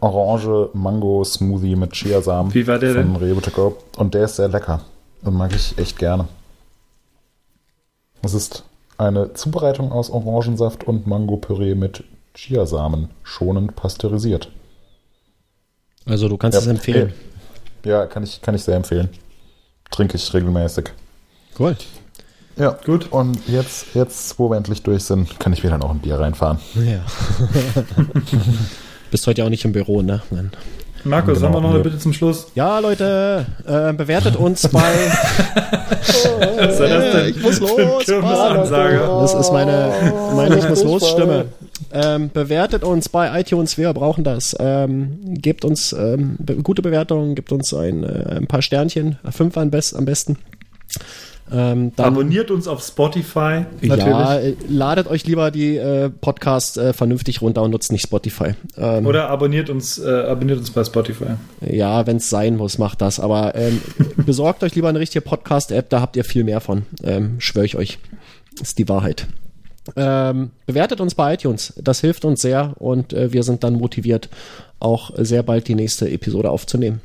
[SPEAKER 4] Orange-Mango-Smoothie mit Chiasamen
[SPEAKER 3] Wie war der
[SPEAKER 4] von
[SPEAKER 3] denn?
[SPEAKER 4] Rewe to go. Und der ist sehr lecker. Und mag ich echt gerne. Es ist eine Zubereitung aus Orangensaft und Mango-Püree mit Chiasamen, schonend pasteurisiert.
[SPEAKER 6] Also du kannst
[SPEAKER 4] Ja,
[SPEAKER 6] es empfehlen.
[SPEAKER 4] Ja, kann ich, kann ich sehr empfehlen. Trinke ich regelmäßig.
[SPEAKER 6] Cool.
[SPEAKER 4] Ja,
[SPEAKER 3] Gut.
[SPEAKER 4] Und jetzt, jetzt, wo wir endlich durch sind, kann ich mir dann auch ein Bier reinfahren.
[SPEAKER 6] Ja. <laughs> Bist heute ja auch nicht im Büro, ne? Nein.
[SPEAKER 3] Markus,
[SPEAKER 4] Genau,
[SPEAKER 3] haben wir noch eine. Bitte zum Schluss?
[SPEAKER 6] Ja, Leute, äh, bewertet uns bei. <laughs>
[SPEAKER 3] Was soll das denn
[SPEAKER 6] ich muss los? Das ist meine, meine Ich muss los Stimme. Ähm, bewertet uns bei iTunes, wir brauchen das. Ähm, gebt uns ähm, be gute Bewertungen, gebt uns ein, äh, ein paar Sternchen, fünf am, best, am besten. Ähm, dann,
[SPEAKER 3] Abonniert uns auf Spotify.
[SPEAKER 6] ja,
[SPEAKER 3] Natürlich.
[SPEAKER 6] äh, ladet euch lieber die äh, Podcasts äh, vernünftig runter und nutzt nicht Spotify. Ähm,
[SPEAKER 3] Oder abonniert uns, äh, abonniert uns bei Spotify.
[SPEAKER 6] Ja, wenn es sein muss, macht das. Aber ähm, <laughs> besorgt euch lieber eine richtige Podcast-App, da habt ihr viel mehr von. Ähm, schwöre ich euch. Ist die Wahrheit. Ähm, bewertet uns bei iTunes. Das hilft uns sehr und äh, wir sind dann motiviert, auch sehr bald die nächste Episode aufzunehmen.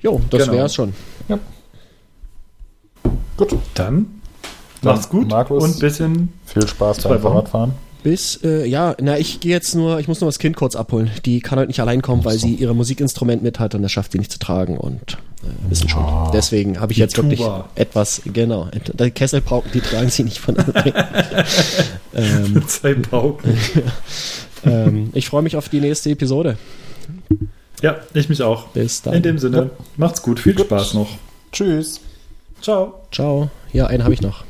[SPEAKER 6] Jo, das
[SPEAKER 3] Genau.
[SPEAKER 6] wär's schon.
[SPEAKER 4] Gut.
[SPEAKER 3] Dann
[SPEAKER 4] Dann,
[SPEAKER 3] macht's gut
[SPEAKER 4] Markus.
[SPEAKER 3] und bisschen.
[SPEAKER 4] Viel Spaß beim. Fahrradfahren.
[SPEAKER 6] Bis, äh, ja, na, ich gehe jetzt nur, ich muss nur das Kind kurz abholen. Die kann heute nicht allein kommen, weil sie ihre Musikinstrument mit hat und das schafft sie nicht zu tragen und äh, wissen schon.
[SPEAKER 4] Oh.
[SPEAKER 6] Deswegen habe ich jetzt wirklich
[SPEAKER 3] Tuba.
[SPEAKER 6] etwas, genau, der Kesselpauken, die tragen sie nicht von <laughs> anderen. ähm,
[SPEAKER 3] Zwei Pauken. <laughs>
[SPEAKER 6] ähm, ich freue mich auf die nächste Episode.
[SPEAKER 3] Ja, ich mich auch.
[SPEAKER 6] Bis dann.
[SPEAKER 3] In dem Sinne, macht's gut. Viel Spaß noch.
[SPEAKER 4] Tschüss.
[SPEAKER 3] Ciao.
[SPEAKER 6] Ciao. Ja, einen habe ich noch.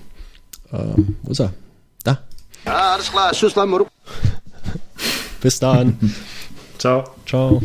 [SPEAKER 6] Ähm, wo ist er? Da.
[SPEAKER 7] Ja, alles klar. Tschüss.
[SPEAKER 6] Bis dann. <laughs>
[SPEAKER 3] Ciao.
[SPEAKER 6] Ciao.